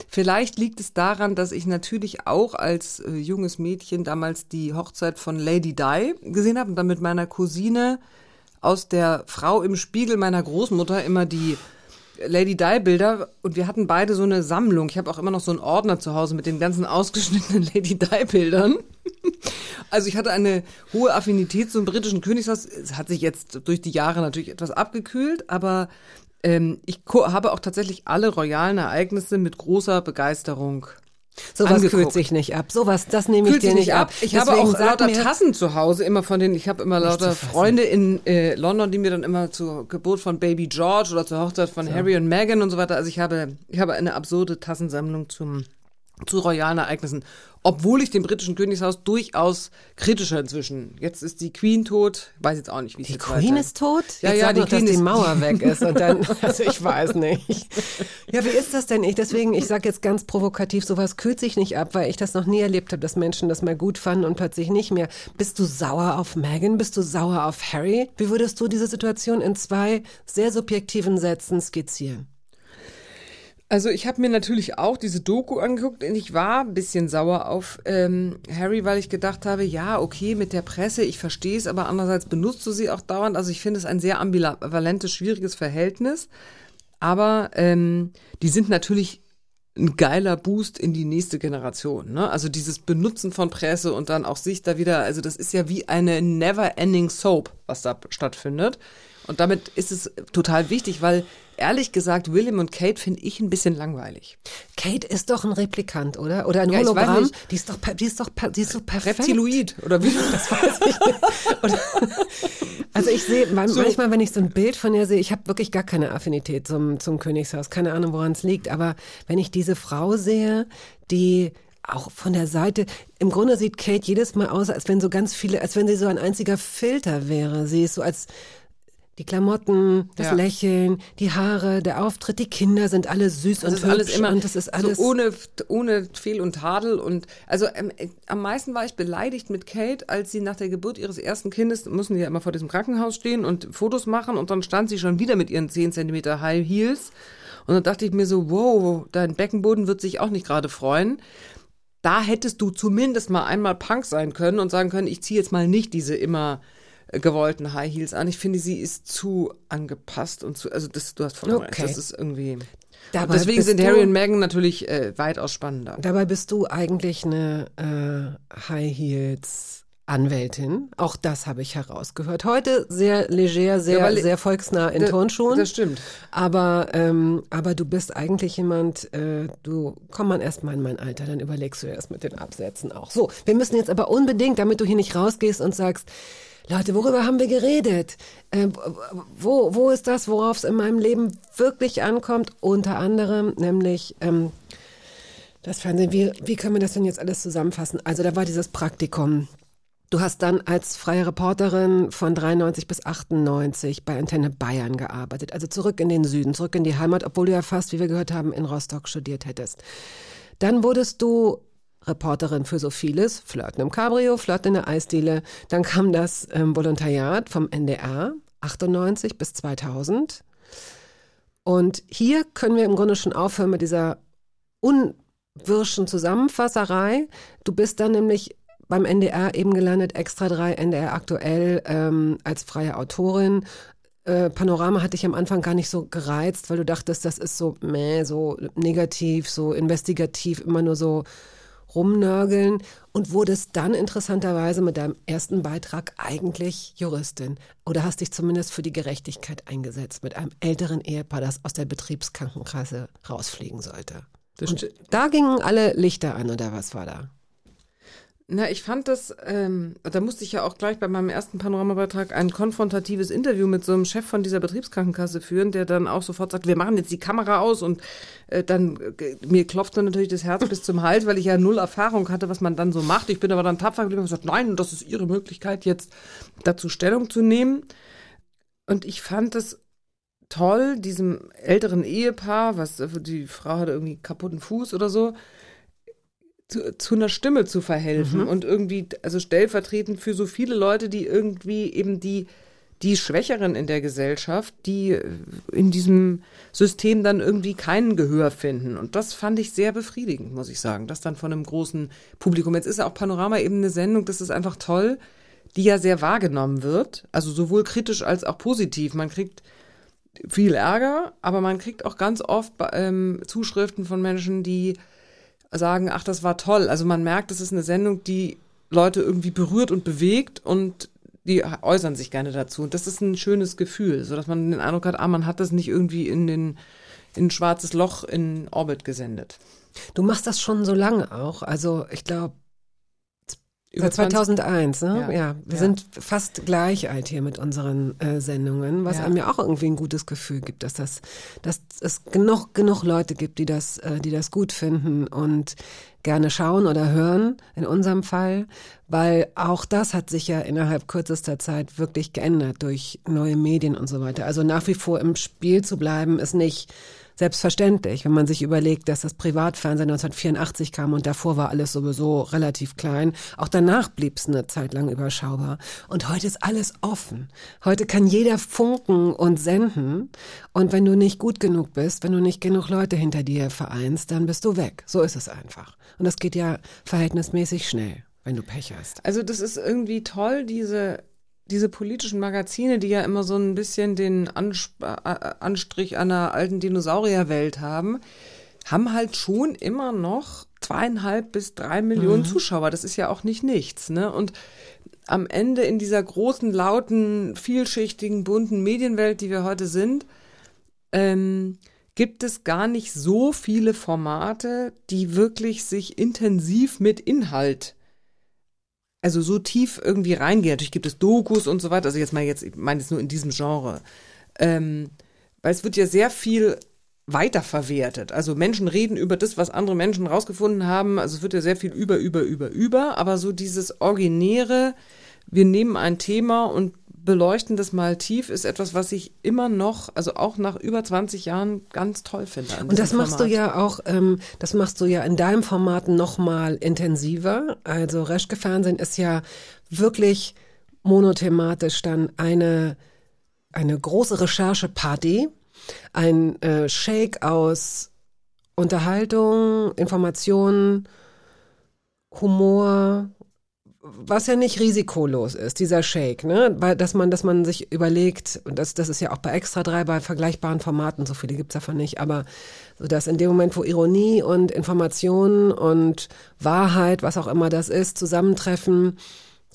Vielleicht liegt es daran, dass ich natürlich auch als äh, junges Mädchen damals die Hochzeit von Lady Di gesehen habe und dann mit meiner Cousine aus der Frau im Spiegel meiner Großmutter immer die Lady Di Bilder und wir hatten beide so eine Sammlung. Ich habe auch immer noch so einen Ordner zu Hause mit den ganzen ausgeschnittenen Lady Di Bildern. Also ich hatte eine hohe Affinität zum britischen Königshaus. Es hat sich jetzt durch die Jahre natürlich etwas abgekühlt, aber ähm, ich habe auch tatsächlich alle royalen Ereignisse mit großer Begeisterung Sowas angeguckt. kühlt sich nicht ab. Sowas, das nehme ich Kühlt dir nicht ab. Ich habe Deswegen auch sag lauter Tassen zu Hause, immer von denen, ich habe immer lauter. Freunde in äh, London, die mir dann immer zur Geburt von Baby George oder zur Hochzeit von Harry und Meghan und so weiter. Also ich habe, ich habe eine absurde Tassensammlung zum, zu royalen Ereignissen. Obwohl ich dem britischen Königshaus durchaus kritischer inzwischen. Jetzt ist die Queen tot, weiß jetzt auch nicht, wie Die Queen weiter- ist tot? Ja, Jetzt ja, die noch, dass Queen die ist- Mauer weg ist und dann, also ich weiß nicht. Ja, wie ist das denn? Ich deswegen, ich sage jetzt ganz provokativ, sowas kühlt sich nicht ab, weil ich das noch nie erlebt habe, dass Menschen das mal gut fanden und plötzlich nicht mehr. Bist du sauer auf Meghan? Bist du sauer auf Harry? Wie würdest du diese Situation in zwei sehr subjektiven Sätzen skizzieren? Also ich habe mir natürlich auch diese Doku angeguckt und ich war ein bisschen sauer auf ähm, Harry, weil ich gedacht habe, ja, okay, mit der Presse, ich verstehe es, aber andererseits benutzt du sie auch dauernd. Also ich finde es ein sehr ambivalentes, schwieriges Verhältnis. Aber ähm, die sind natürlich ein geiler Boost in die nächste Generation. Ne? Also dieses Benutzen von Presse und dann auch sich da wieder, also das ist ja wie eine never-ending Soap, was da stattfindet. Und damit ist es total wichtig, weil ehrlich gesagt, William und Kate finde ich ein bisschen langweilig. Kate ist doch ein Replikant, oder? Oder ein Ja, Hologramm? nicht. Die ist doch, die ist doch, die ist so perfekt. Reptiloid oder wie? Das weiß ich Oder, also ich sehe man- manchmal, wenn ich so ein Bild von ihr sehe, ich habe wirklich gar keine Affinität zum, zum Königshaus, keine Ahnung, woran es liegt, aber wenn ich diese Frau sehe, die auch von der Seite, im Grunde sieht Kate jedes Mal aus, als wenn so ganz viele, als wenn sie so ein einziger Filter wäre. Sie ist so als die Klamotten, das Ja. Lächeln, die Haare, der Auftritt, die Kinder sind alle süß Das und ist alles hübsch immer und das ist alles so ohne, ohne Fehl und Tadel und also ähm, äh, am meisten war ich beleidigt mit Kate, als sie nach der Geburt ihres ersten Kindes mussten die ja immer vor diesem Krankenhaus stehen und Fotos machen und dann stand sie schon wieder mit ihren 10 Zentimeter High Heels und dann dachte ich mir so, wow, dein Beckenboden wird sich auch nicht gerade freuen. Da hättest du zumindest mal einmal Punk sein können und sagen können, ich ziehe jetzt mal nicht diese immer gewollten High Heels an. Ich finde, sie ist zu angepasst und zu, also das, du hast vollkommen Okay. recht, das ist irgendwie. Deswegen sind Harry und Meghan natürlich äh, weitaus spannender. Dabei bist du eigentlich eine äh, High Heels Anwältin. Auch das habe ich herausgehört. Heute sehr leger, sehr, Ja, sehr volksnah in Da- Turnschuhen. Das stimmt. Aber, ähm, aber du bist eigentlich jemand, äh, du komm mal erst mal in mein Alter, dann überlegst du das mit den Absätzen auch. So, wir müssen jetzt aber unbedingt, damit du hier nicht rausgehst und sagst, Leute, worüber haben wir geredet? Äh, wo, wo ist das, worauf es in meinem Leben wirklich ankommt? Unter anderem, nämlich ähm, das Fernsehen. Wie, wie können wir das denn jetzt alles zusammenfassen? Also da war dieses Praktikum. Du hast dann als freie Reporterin von 93 bis 98 bei Antenne Bayern gearbeitet. Also zurück in den Süden, zurück in die Heimat, obwohl du ja fast, wie wir gehört haben, in Rostock studiert hättest. Dann wurdest du Reporterin für so vieles, Flirten im Cabrio, Flirten in der Eisdiele. Dann kam das ähm, Volontariat vom NDR, 98 bis 2000. Und hier können wir im Grunde schon aufhören mit dieser unwirschen Zusammenfasserei. Du bist dann nämlich beim NDR eben gelandet, Extra 3, NDR aktuell ähm, als freie Autorin. Äh, Panorama hat dich am Anfang gar nicht so gereizt, weil du dachtest, das ist so meh, so negativ, so investigativ, immer nur so rumnörgeln und wurdest dann interessanterweise mit deinem ersten Beitrag eigentlich Juristin oder hast dich zumindest für die Gerechtigkeit eingesetzt mit einem älteren Ehepaar, das aus der Betriebskrankenkasse rausfliegen sollte. Da gingen alle Lichter an oder was war da? Na, ich fand das, ähm, da musste ich ja auch gleich bei meinem ersten Panoramabeitrag ein konfrontatives Interview mit so einem Chef von dieser Betriebskrankenkasse führen, der dann auch sofort sagt, wir machen jetzt die Kamera aus und äh, dann, äh, mir klopft dann natürlich das Herz bis zum Hals, weil ich ja null Erfahrung hatte, was man dann so macht. Ich bin aber dann tapfer geblieben und gesagt, nein, das ist Ihre Möglichkeit, jetzt dazu Stellung zu nehmen. Und ich fand es toll, diesem älteren Ehepaar, was die Frau hatte irgendwie kaputten Fuß oder so, zu, zu einer Stimme zu verhelfen und irgendwie, also stellvertretend für so viele Leute, die irgendwie eben die, die Schwächeren in der Gesellschaft, die äh, in diesem System dann irgendwie keinen Gehör finden. Und das fand ich sehr befriedigend, muss ich sagen, das dann von einem großen Publikum. Jetzt ist ja auch Panorama eben eine Sendung, das ist einfach toll, die ja sehr wahrgenommen wird, also sowohl kritisch als auch positiv. Man kriegt viel Ärger, aber man kriegt auch ganz oft ähm, Zuschriften von Menschen, die sagen, ach, das war toll. Also man merkt, es ist eine Sendung, die Leute irgendwie berührt und bewegt und die äußern sich gerne dazu. Und das ist ein schönes Gefühl, so dass man den Eindruck hat, ah, man hat das nicht irgendwie in den in ein schwarzes Loch in Orbit gesendet. Du machst das schon so lange auch. Also ich glaube, seit 20 2001, ne? Ja, Ja. wir Ja. sind fast gleich alt hier mit unseren äh, Sendungen, was Ja. einem ja auch irgendwie ein gutes Gefühl gibt, dass das, dass es genug, genug Leute gibt, die das, äh, die das gut finden und gerne schauen oder hören, in unserem Fall, weil auch das hat sich ja innerhalb kürzester Zeit wirklich geändert durch neue Medien und so weiter. Also nach wie vor im Spiel zu bleiben, ist nicht selbstverständlich, wenn man sich überlegt, dass das Privatfernsehen 1984 kam und davor war alles sowieso relativ klein. Auch danach blieb es eine Zeit lang überschaubar. Und heute ist alles offen. Heute kann jeder funken und senden. Und wenn du nicht gut genug bist, wenn du nicht genug Leute hinter dir vereinst, dann bist du weg. So ist es einfach. Und das geht ja verhältnismäßig schnell, wenn du Pech hast. Also das ist irgendwie toll, diese, diese politischen Magazine, die ja immer so ein bisschen den Ansp äh, Anstrich einer alten Dinosaurierwelt haben, haben halt schon immer noch zweieinhalb bis drei Millionen Zuschauer. Das ist ja auch nicht nichts. Ne? Und am Ende in dieser großen, lauten, vielschichtigen, bunten Medienwelt, die wir heute sind, ähm, gibt es gar nicht so viele Formate, die wirklich sich intensiv mit Inhalt also so tief irgendwie reingehen. Natürlich gibt es Dokus und so weiter. Also jetzt mal jetzt, ich meine es nur in diesem Genre. Ähm, weil es wird ja sehr viel weiterverwertet. Also Menschen reden über das, was andere Menschen rausgefunden haben. Also es wird ja sehr viel über, über, über, über. Aber so dieses originäre, wir nehmen ein Thema und beleuchten das mal tief, ist etwas, was ich immer noch, also auch nach über 20 Jahren ganz toll finde. Und das machst Format. du ja auch, ähm, das machst du ja in deinem Format noch mal intensiver. Also Reschke Fernsehen ist ja wirklich monothematisch dann eine, eine große Rechercheparty, ein äh, Shake aus Unterhaltung, Informationen, Humor, was ja nicht risikolos ist, dieser Shake, ne? Weil, dass man, dass man sich überlegt, und das, das ist ja auch bei Extra 3 bei vergleichbaren Formaten, so viele gibt's davon nicht, aber so dass in dem Moment, wo Ironie und Information und Wahrheit, was auch immer das ist, zusammentreffen,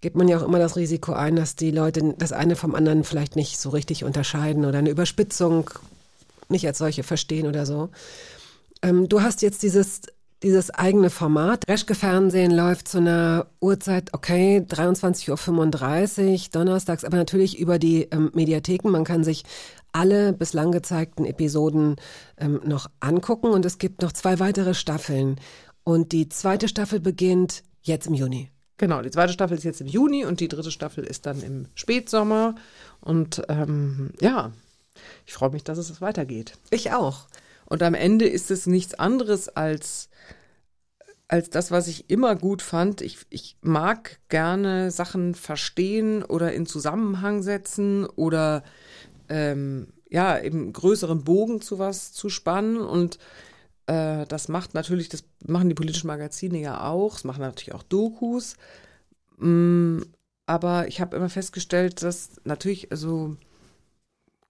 gibt man ja auch immer das Risiko ein, dass die Leute das eine vom anderen vielleicht nicht so richtig unterscheiden oder eine Überspitzung nicht als solche verstehen oder so. Ähm, du hast jetzt dieses, dieses eigene Format. Reschke Fernsehen läuft zu einer Uhrzeit, okay, 23.35 Uhr, donnerstags, aber natürlich über die ähm, Mediatheken. Man kann sich alle bislang gezeigten Episoden ähm, noch angucken und es gibt noch zwei weitere Staffeln. Und die zweite Staffel beginnt jetzt im Juni. Genau, die zweite Staffel ist jetzt im Juni und die dritte Staffel ist dann im Spätsommer. Und ähm, ja, ich freue mich, dass es weitergeht. Ich auch. Und am Ende ist es nichts anderes als, als das, was ich immer gut fand. Ich, ich mag gerne Sachen verstehen oder in Zusammenhang setzen oder ähm, ja, eben größeren Bogen zu was zu spannen. Und äh, das macht natürlich, das machen die politischen Magazine ja auch, das machen natürlich auch Dokus. Mm, aber ich habe immer festgestellt, dass natürlich, also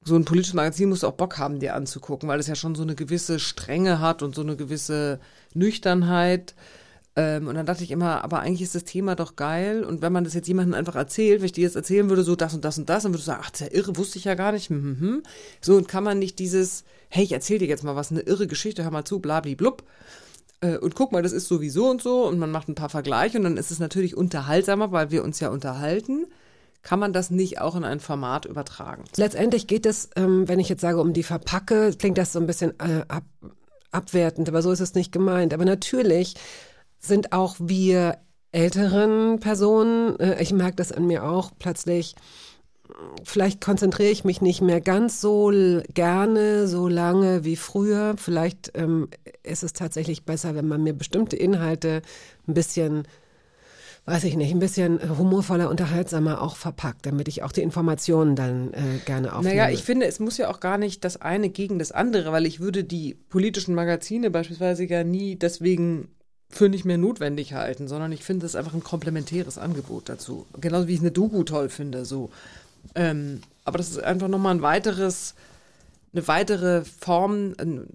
so ein politisches Magazin musst du auch Bock haben, dir anzugucken, weil es ja schon so eine gewisse Strenge hat und so eine gewisse Nüchternheit. Ähm, und dann dachte ich immer, aber eigentlich ist das Thema doch geil. Und wenn man das jetzt jemandem einfach erzählt, wenn ich dir jetzt erzählen würde, so das und das und das, dann würdest du sagen, ach, das ist ja irre, wusste ich ja gar nicht. Hm, hm, hm. So, und kann man nicht dieses, hey, ich erzähl dir jetzt mal was, eine irre Geschichte, hör mal zu, blabli-blub. Äh, und guck mal, das ist sowieso und so. Und man macht ein paar Vergleiche und dann ist es natürlich unterhaltsamer, weil wir uns ja unterhalten. Kann man das nicht auch in ein Format übertragen? Letztendlich geht es, ähm, wenn ich jetzt sage, um die Verpacke, klingt das so ein bisschen äh, ab, abwertend, aber so ist es nicht gemeint. Aber natürlich sind auch wir älteren Personen, äh, ich merke das an mir auch plötzlich, vielleicht konzentriere ich mich nicht mehr ganz so gerne, so lange wie früher. Vielleicht ähm, ist es tatsächlich besser, wenn man mir bestimmte Inhalte ein bisschen weiß ich nicht, ein bisschen humorvoller, unterhaltsamer auch verpackt, damit ich auch die Informationen dann äh, gerne aufnehme. Naja, ich finde, es muss ja auch gar nicht das eine gegen das andere, weil ich würde die politischen Magazine beispielsweise ja nie deswegen für nicht mehr notwendig halten, sondern ich finde es einfach ein komplementäres Angebot dazu. Genauso wie ich eine Doku toll finde, so. Ähm, aber das ist einfach nochmal ein weiteres, eine weitere Form, eine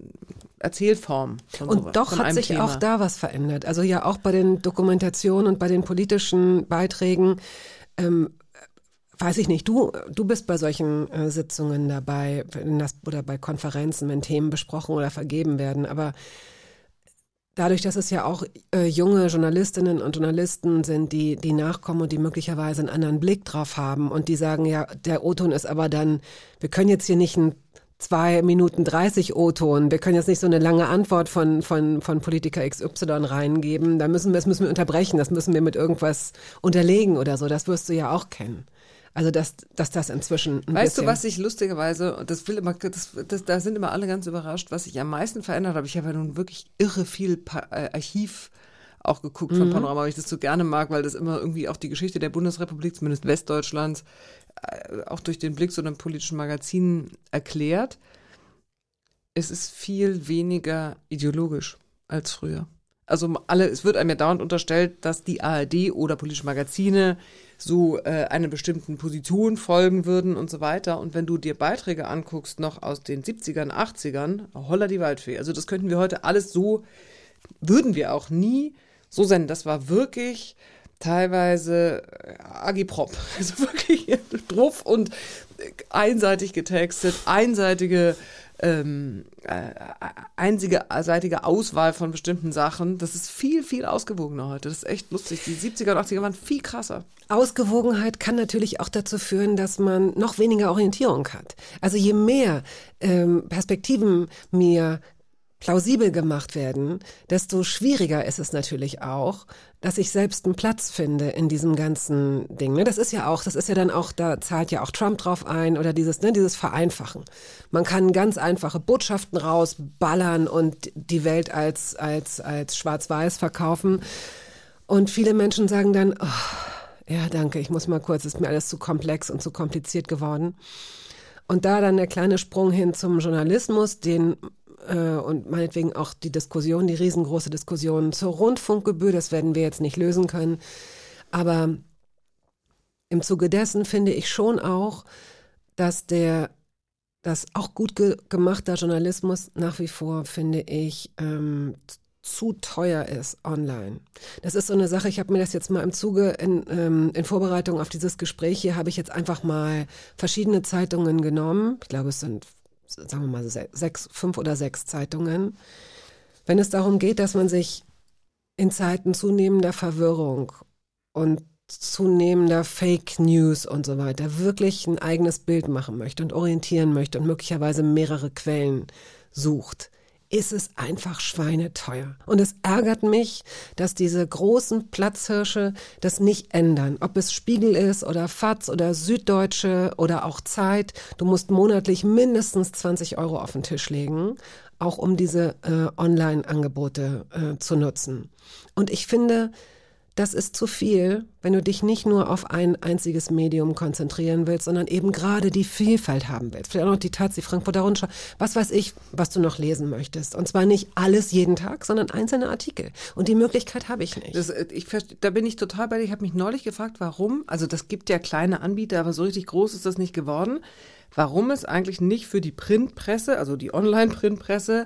Erzählform. Von sowas, Und doch von hat sich Thema. auch da was verändert. Also ja auch bei den Dokumentationen und bei den politischen Beiträgen. Ähm, weiß ich nicht, du, du bist bei solchen äh, Sitzungen dabei das, oder bei Konferenzen, wenn Themen besprochen oder vergeben werden. Aber dadurch, dass es ja auch äh, junge Journalistinnen und Journalisten sind, die, die nachkommen und die möglicherweise einen anderen Blick drauf haben und die sagen, ja, der O-Ton ist aber dann, wir können jetzt hier nicht ein zwei Minuten 30 O-Ton. Wir können jetzt nicht so eine lange Antwort von, von, von Politiker XY reingeben. Da müssen wir, das müssen wir unterbrechen. Das müssen wir mit irgendwas unterlegen oder so. Das wirst du ja auch kennen. Also, dass, dass das inzwischen ein Weißt du, was sich lustigerweise, das will immer, das, das, da sind immer alle ganz überrascht, was sich am meisten verändert hat. Ich habe ja nun wirklich irre viel pa äh, Archiv auch geguckt von Panorama, weil ich das so gerne mag, weil das immer irgendwie auch die Geschichte der Bundesrepublik, zumindest Westdeutschlands, auch durch den Blick so einem politischen Magazin erklärt. Es ist viel weniger ideologisch als früher. Also alle, es wird einem ja dauernd unterstellt, dass die ARD oder politische Magazine so äh, einer bestimmten Position folgen würden und so weiter. Und wenn du dir Beiträge anguckst, noch aus den 70ern, 80ern, holla die Waldfee. Also das könnten wir heute alles so, würden wir auch nie so senden. Das war wirklich teilweise äh, Agiprop. Also wirklich druff und einseitig getextet, einseitige ähm, äh, einseitige Auswahl von bestimmten Sachen. Das ist viel, viel ausgewogener heute. Das ist echt lustig. Die 70er und 80er waren viel krasser. Ausgewogenheit kann natürlich auch dazu führen, dass man noch weniger Orientierung hat. Also je mehr ähm, Perspektiven mir plausibel gemacht werden, desto schwieriger ist es natürlich auch, dass ich selbst einen Platz finde in diesem ganzen Ding. Ne? Das ist ja auch, das ist ja dann auch, da zahlt ja auch Trump drauf ein oder dieses, ne, dieses Vereinfachen. Man kann ganz einfache Botschaften rausballern und die Welt als, als, als schwarz-weiß verkaufen. Und viele Menschen sagen dann, oh, ja, danke, ich muss mal kurz, ist mir alles zu komplex und zu kompliziert geworden. Und da dann der kleine Sprung hin zum Journalismus, den äh, und meinetwegen auch die Diskussion, die riesengroße Diskussion zur Rundfunkgebühr, das werden wir jetzt nicht lösen können. Aber im Zuge dessen finde ich schon auch, dass der dass auch gut ge gemachter Journalismus nach wie vor, finde ich, ähm, zu teuer ist online. Das ist so eine Sache, ich habe mir das jetzt mal im Zuge in, ähm, in Vorbereitung auf dieses Gespräch hier, habe ich jetzt einfach mal verschiedene Zeitungen genommen. Ich glaube, es sind sagen wir mal, sechs, fünf oder sechs Zeitungen. Wenn es darum geht, dass man sich in Zeiten zunehmender Verwirrung und zunehmender Fake News und so weiter wirklich ein eigenes Bild machen möchte und orientieren möchte und möglicherweise mehrere Quellen sucht, ist es einfach schweineteuer. Und es ärgert mich, dass diese großen Platzhirsche das nicht ändern. Ob es Spiegel ist oder FAZ oder Süddeutsche oder auch Zeit. Du musst monatlich mindestens 20 Euro auf den Tisch legen, auch um diese äh, Online-Angebote äh, zu nutzen. Und ich finde, das ist zu viel, wenn du dich nicht nur auf ein einziges Medium konzentrieren willst, sondern eben gerade die Vielfalt haben willst. Vielleicht auch noch die Taz, die Frankfurter Rundschau, was weiß ich, was du noch lesen möchtest. Und zwar nicht alles jeden Tag, sondern einzelne Artikel. Und die Möglichkeit habe ich nicht. Das, äh, ich, da bin ich total bei dir. Ich habe mich neulich gefragt, warum, also das gibt ja kleine Anbieter, aber so richtig groß ist das nicht geworden, warum es eigentlich nicht für die Printpresse, also die Online-Printpresse,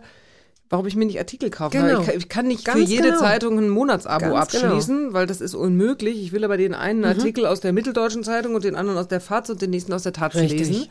warum ich mir nicht Artikel kaufen Genau. kann. Ich kann, ich kann nicht Ganz für jede genau. Zeitung ein Monatsabo Ganz genau. abschließen, weil das ist unmöglich. Ich will aber den einen Mhm. Artikel aus der Mitteldeutschen Zeitung und den anderen aus der FAZ und den nächsten aus der Taz Richtig. lesen.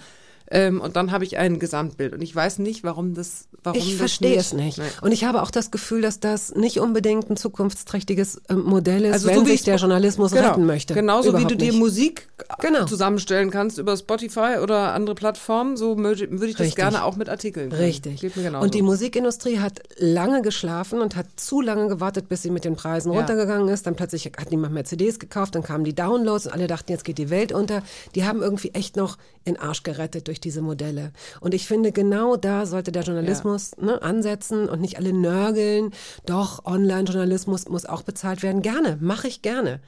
Ähm, und dann habe ich ein Gesamtbild. Und ich weiß nicht, warum das, warum Ich das verstehe es nicht. Nee. Und ich habe auch das Gefühl, dass das nicht unbedingt ein zukunftsträchtiges äh, Modell ist, Also wenn so wie sich ich- der Journalismus Genau. retten möchte. Genauso wie Überhaupt du dir nicht. Musik Genau. zusammenstellen kannst über Spotify oder andere Plattformen, so würde ich das Richtig. gerne auch mit Artikeln. können. Richtig. Und die Musikindustrie hat lange geschlafen und hat zu lange gewartet, bis sie mit den Preisen Ja. runtergegangen ist. Dann plötzlich hat niemand mehr CDs gekauft, dann kamen die Downloads und alle dachten, jetzt geht die Welt unter. Die haben irgendwie echt noch in Arsch gerettet durch diese Modelle. Und ich finde, genau da sollte der Journalismus ne, ansetzen und nicht alle nörgeln. Doch, Online-Journalismus muss auch bezahlt werden. Gerne, mache ich gerne.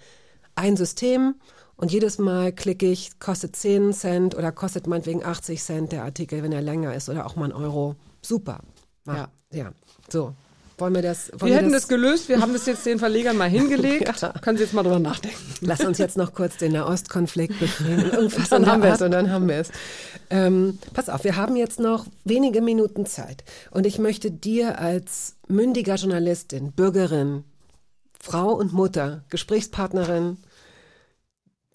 Ein System und jedes Mal klicke ich, kostet 10 Cent oder kostet meinetwegen 80 Cent der Artikel, wenn er länger ist oder auch mal ein Euro. Super. Mach. Ja. Ja. So. Wollen wir das? Wollen wir hätten das gelöst, wir haben das jetzt den Verlegern mal hingelegt. Ja. Können Sie jetzt mal drüber nachdenken. Lass uns jetzt noch kurz den Nahostkonflikt befrieden. Irgendwas Dann haben wir es. Und dann haben wir es. Ähm, pass auf, wir haben jetzt noch wenige Minuten Zeit. Und ich möchte dir als mündiger Journalistin, Bürgerin, Frau und Mutter, Gesprächspartnerin,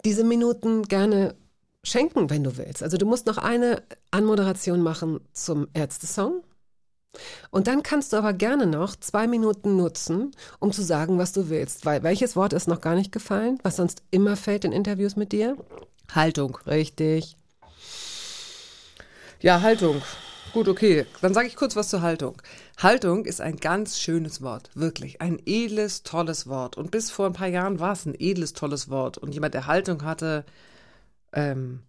diese Minuten gerne schenken, wenn du willst. Also du musst noch eine Anmoderation machen zum Ärzte-Song. Und dann kannst du aber gerne noch zwei Minuten nutzen, um zu sagen, was du willst. Weil welches Wort ist noch gar nicht gefallen, was sonst immer fällt in Interviews mit dir? Haltung. Richtig. Ja, Haltung. Gut, okay. Dann sage ich kurz was zur Haltung. Haltung ist ein ganz schönes Wort, wirklich. Ein edles, tolles Wort. Und bis vor ein paar Jahren war es ein edles, tolles Wort. Und jemand, der Haltung hatte, ähm,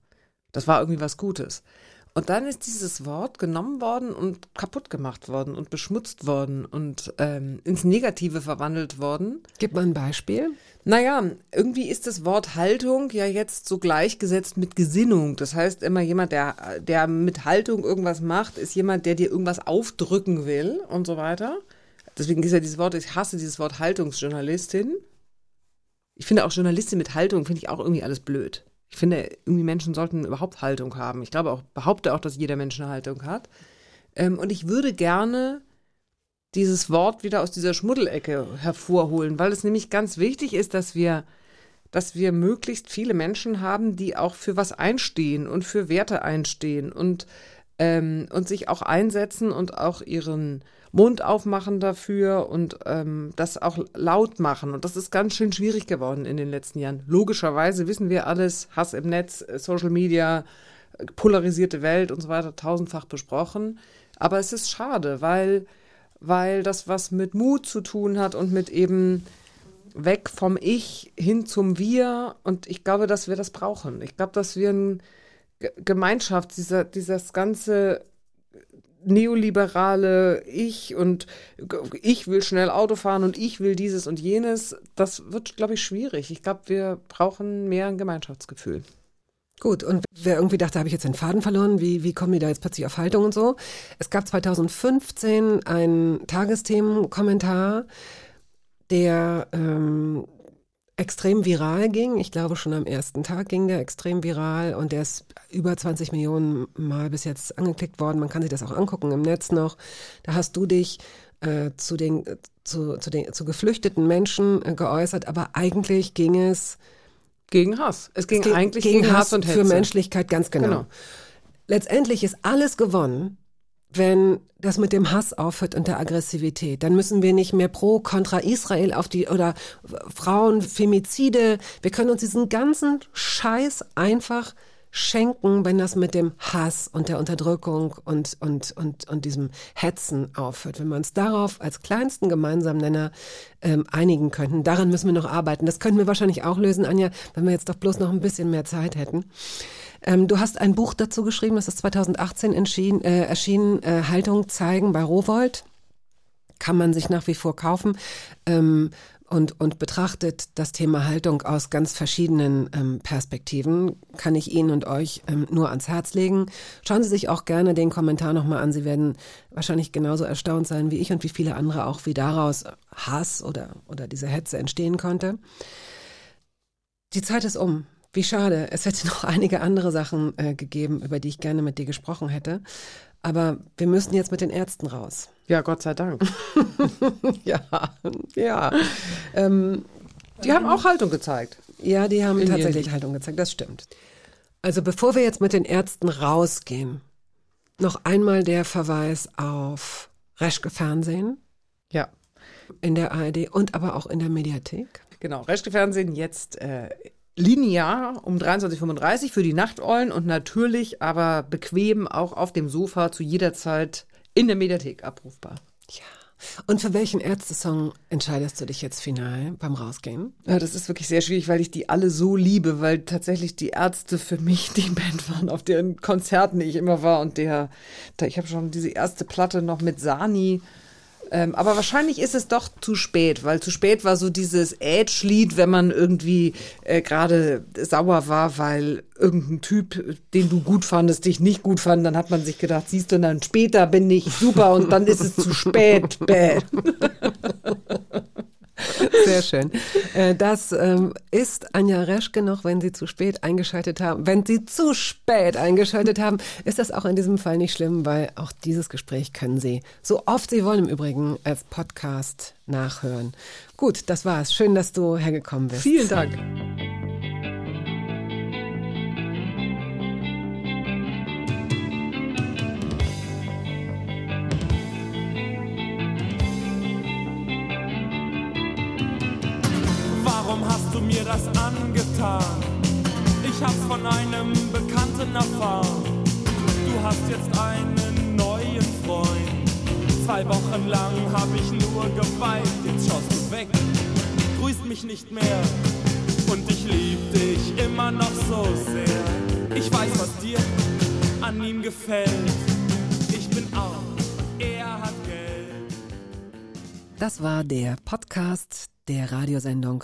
das war irgendwie was Gutes. Und dann ist dieses Wort genommen worden und kaputt gemacht worden und beschmutzt worden und ähm, ins Negative verwandelt worden. Gib mal ein Beispiel. Naja, irgendwie ist das Wort Haltung ja jetzt so gleichgesetzt mit Gesinnung. Das heißt, immer jemand, der, der mit Haltung irgendwas macht, ist jemand, der dir irgendwas aufdrücken will und so weiter. Deswegen ist ja dieses Wort, ich hasse dieses Wort Haltungsjournalistin. Ich finde auch Journalistin mit Haltung, finde ich auch irgendwie alles blöd. Ich finde, irgendwie Menschen sollten überhaupt Haltung haben. Ich glaube auch, behaupte auch, dass jeder Mensch eine Haltung hat. Ähm, und ich würde gerne dieses Wort wieder aus dieser Schmuddelecke hervorholen, weil es nämlich ganz wichtig ist, dass wir, dass wir möglichst viele Menschen haben, die auch für was einstehen und für Werte einstehen und, ähm, und sich auch einsetzen und auch ihren Mund aufmachen dafür und ähm, das auch laut machen. Und das ist ganz schön schwierig geworden in den letzten Jahren. Logischerweise wissen wir alles, Hass im Netz, äh, Social Media, äh, polarisierte Welt und so weiter, tausendfach besprochen. Aber es ist schade, weil, weil das was mit Mut zu tun hat und mit eben weg vom Ich hin zum Wir. Und ich glaube, dass wir das brauchen. Ich glaube, dass wir ein Gemeinschaft, dieser, dieses ganze neoliberale Ich und ich will schnell Auto fahren und ich will dieses und jenes, das wird, glaube ich, schwierig. Ich glaube, wir brauchen mehr ein Gemeinschaftsgefühl. Gut, und wer irgendwie dachte, habe ich jetzt den Faden verloren, wie, wie kommen die da jetzt plötzlich auf Haltung und so? Es gab 2015 einen Tagesthemenkommentar, der ähm, extrem viral ging. Ich glaube, schon am ersten Tag ging der extrem viral und der ist über 20 Millionen Mal bis jetzt angeklickt worden. Man kann sich das auch angucken im Netz noch. Da hast du dich äh, zu den zu, zu den zu geflüchteten Menschen äh, geäußert, aber eigentlich ging es Gegen Hass. Es ging, es ging eigentlich gegen, gegen, Hass, Hass und Hetze. für Menschlichkeit ganz genau. Genau. Letztendlich ist alles gewonnen, wenn das mit dem Hass aufhört und der Aggressivität. Dann müssen wir nicht mehr pro kontra Israel auf die oder Frauen Femizide. Wir können uns diesen ganzen Scheiß einfach schenken, wenn das mit dem Hass und der Unterdrückung und, und, und, und diesem Hetzen aufhört. Wenn wir uns darauf als kleinsten gemeinsamen Nenner ähm, einigen könnten. Daran müssen wir noch arbeiten. Das könnten wir wahrscheinlich auch lösen, Anja, wenn wir jetzt doch bloß noch ein bisschen mehr Zeit hätten. Ähm, du hast ein Buch dazu geschrieben, das ist 2018 entschieden, äh, erschienen, äh, Haltung zeigen bei Rowold. Kann man sich nach wie vor kaufen. Ähm, und, und betrachtet das Thema Haltung aus ganz verschiedenen ähm, Perspektiven, kann ich Ihnen und euch ähm, nur ans Herz legen. Schauen Sie sich auch gerne den Kommentar nochmal an. Sie werden wahrscheinlich genauso erstaunt sein wie ich und wie viele andere auch, wie daraus Hass oder, oder diese Hetze entstehen konnte. Die Zeit ist um. Wie schade. Es hätte noch einige andere Sachen äh, gegeben, über die ich gerne mit dir gesprochen hätte. Aber wir müssen jetzt mit den Ärzten raus. Ja, Gott sei Dank. ja, ja. Ähm, Die haben auch Haltung gezeigt. ja, die haben In tatsächlich. Haltung gezeigt, das stimmt. Also bevor wir jetzt mit den Ärzten rausgehen, noch einmal der Verweis auf Reschke Fernsehen Ja. in der ARD und aber auch in der Mediathek. Genau, Reschke Fernsehen jetzt äh, linear um 23.35 Uhr für die Nachteulen und natürlich aber bequem auch auf dem Sofa zu jeder Zeit in der Mediathek abrufbar. Ja. Und für welchen Ärztesong entscheidest du dich jetzt final beim Rausgehen? Ja, das ist wirklich sehr schwierig, weil ich die alle so liebe, weil tatsächlich die Ärzte für mich die Band waren, auf deren Konzerten ich immer war und der, da, ich habe schon diese erste Platte noch mit Sani. Ähm, aber wahrscheinlich ist es doch zu spät, weil zu spät war so dieses Age-Lied, wenn man irgendwie äh, gerade sauer war, weil irgendein Typ, den du gut fandest, dich nicht gut fand, dann hat man sich gedacht, siehst du, dann später bin ich super und dann ist es zu spät. Bäh. Sehr schön. Äh, Das ähm, ist Anja Reschke noch, wenn Sie zu spät eingeschaltet haben. Wenn Sie zu spät eingeschaltet haben, ist das auch in diesem Fall nicht schlimm, weil auch dieses Gespräch können Sie so oft Sie wollen im Übrigen als Podcast nachhören. Gut, das war's. Schön, dass du hergekommen bist. Vielen Dank. Warum hast du mir das angetan? Ich hab's von einem Bekannten erfahren. Du hast jetzt einen neuen Freund. Zwei Wochen lang hab ich nur geweint. Jetzt schaust du weg, grüßt mich nicht mehr. Und ich lieb dich immer noch so sehr. Ich weiß, was dir an ihm gefällt. Ich bin auch, er hat Geld. Das war der Podcast der Radiosendung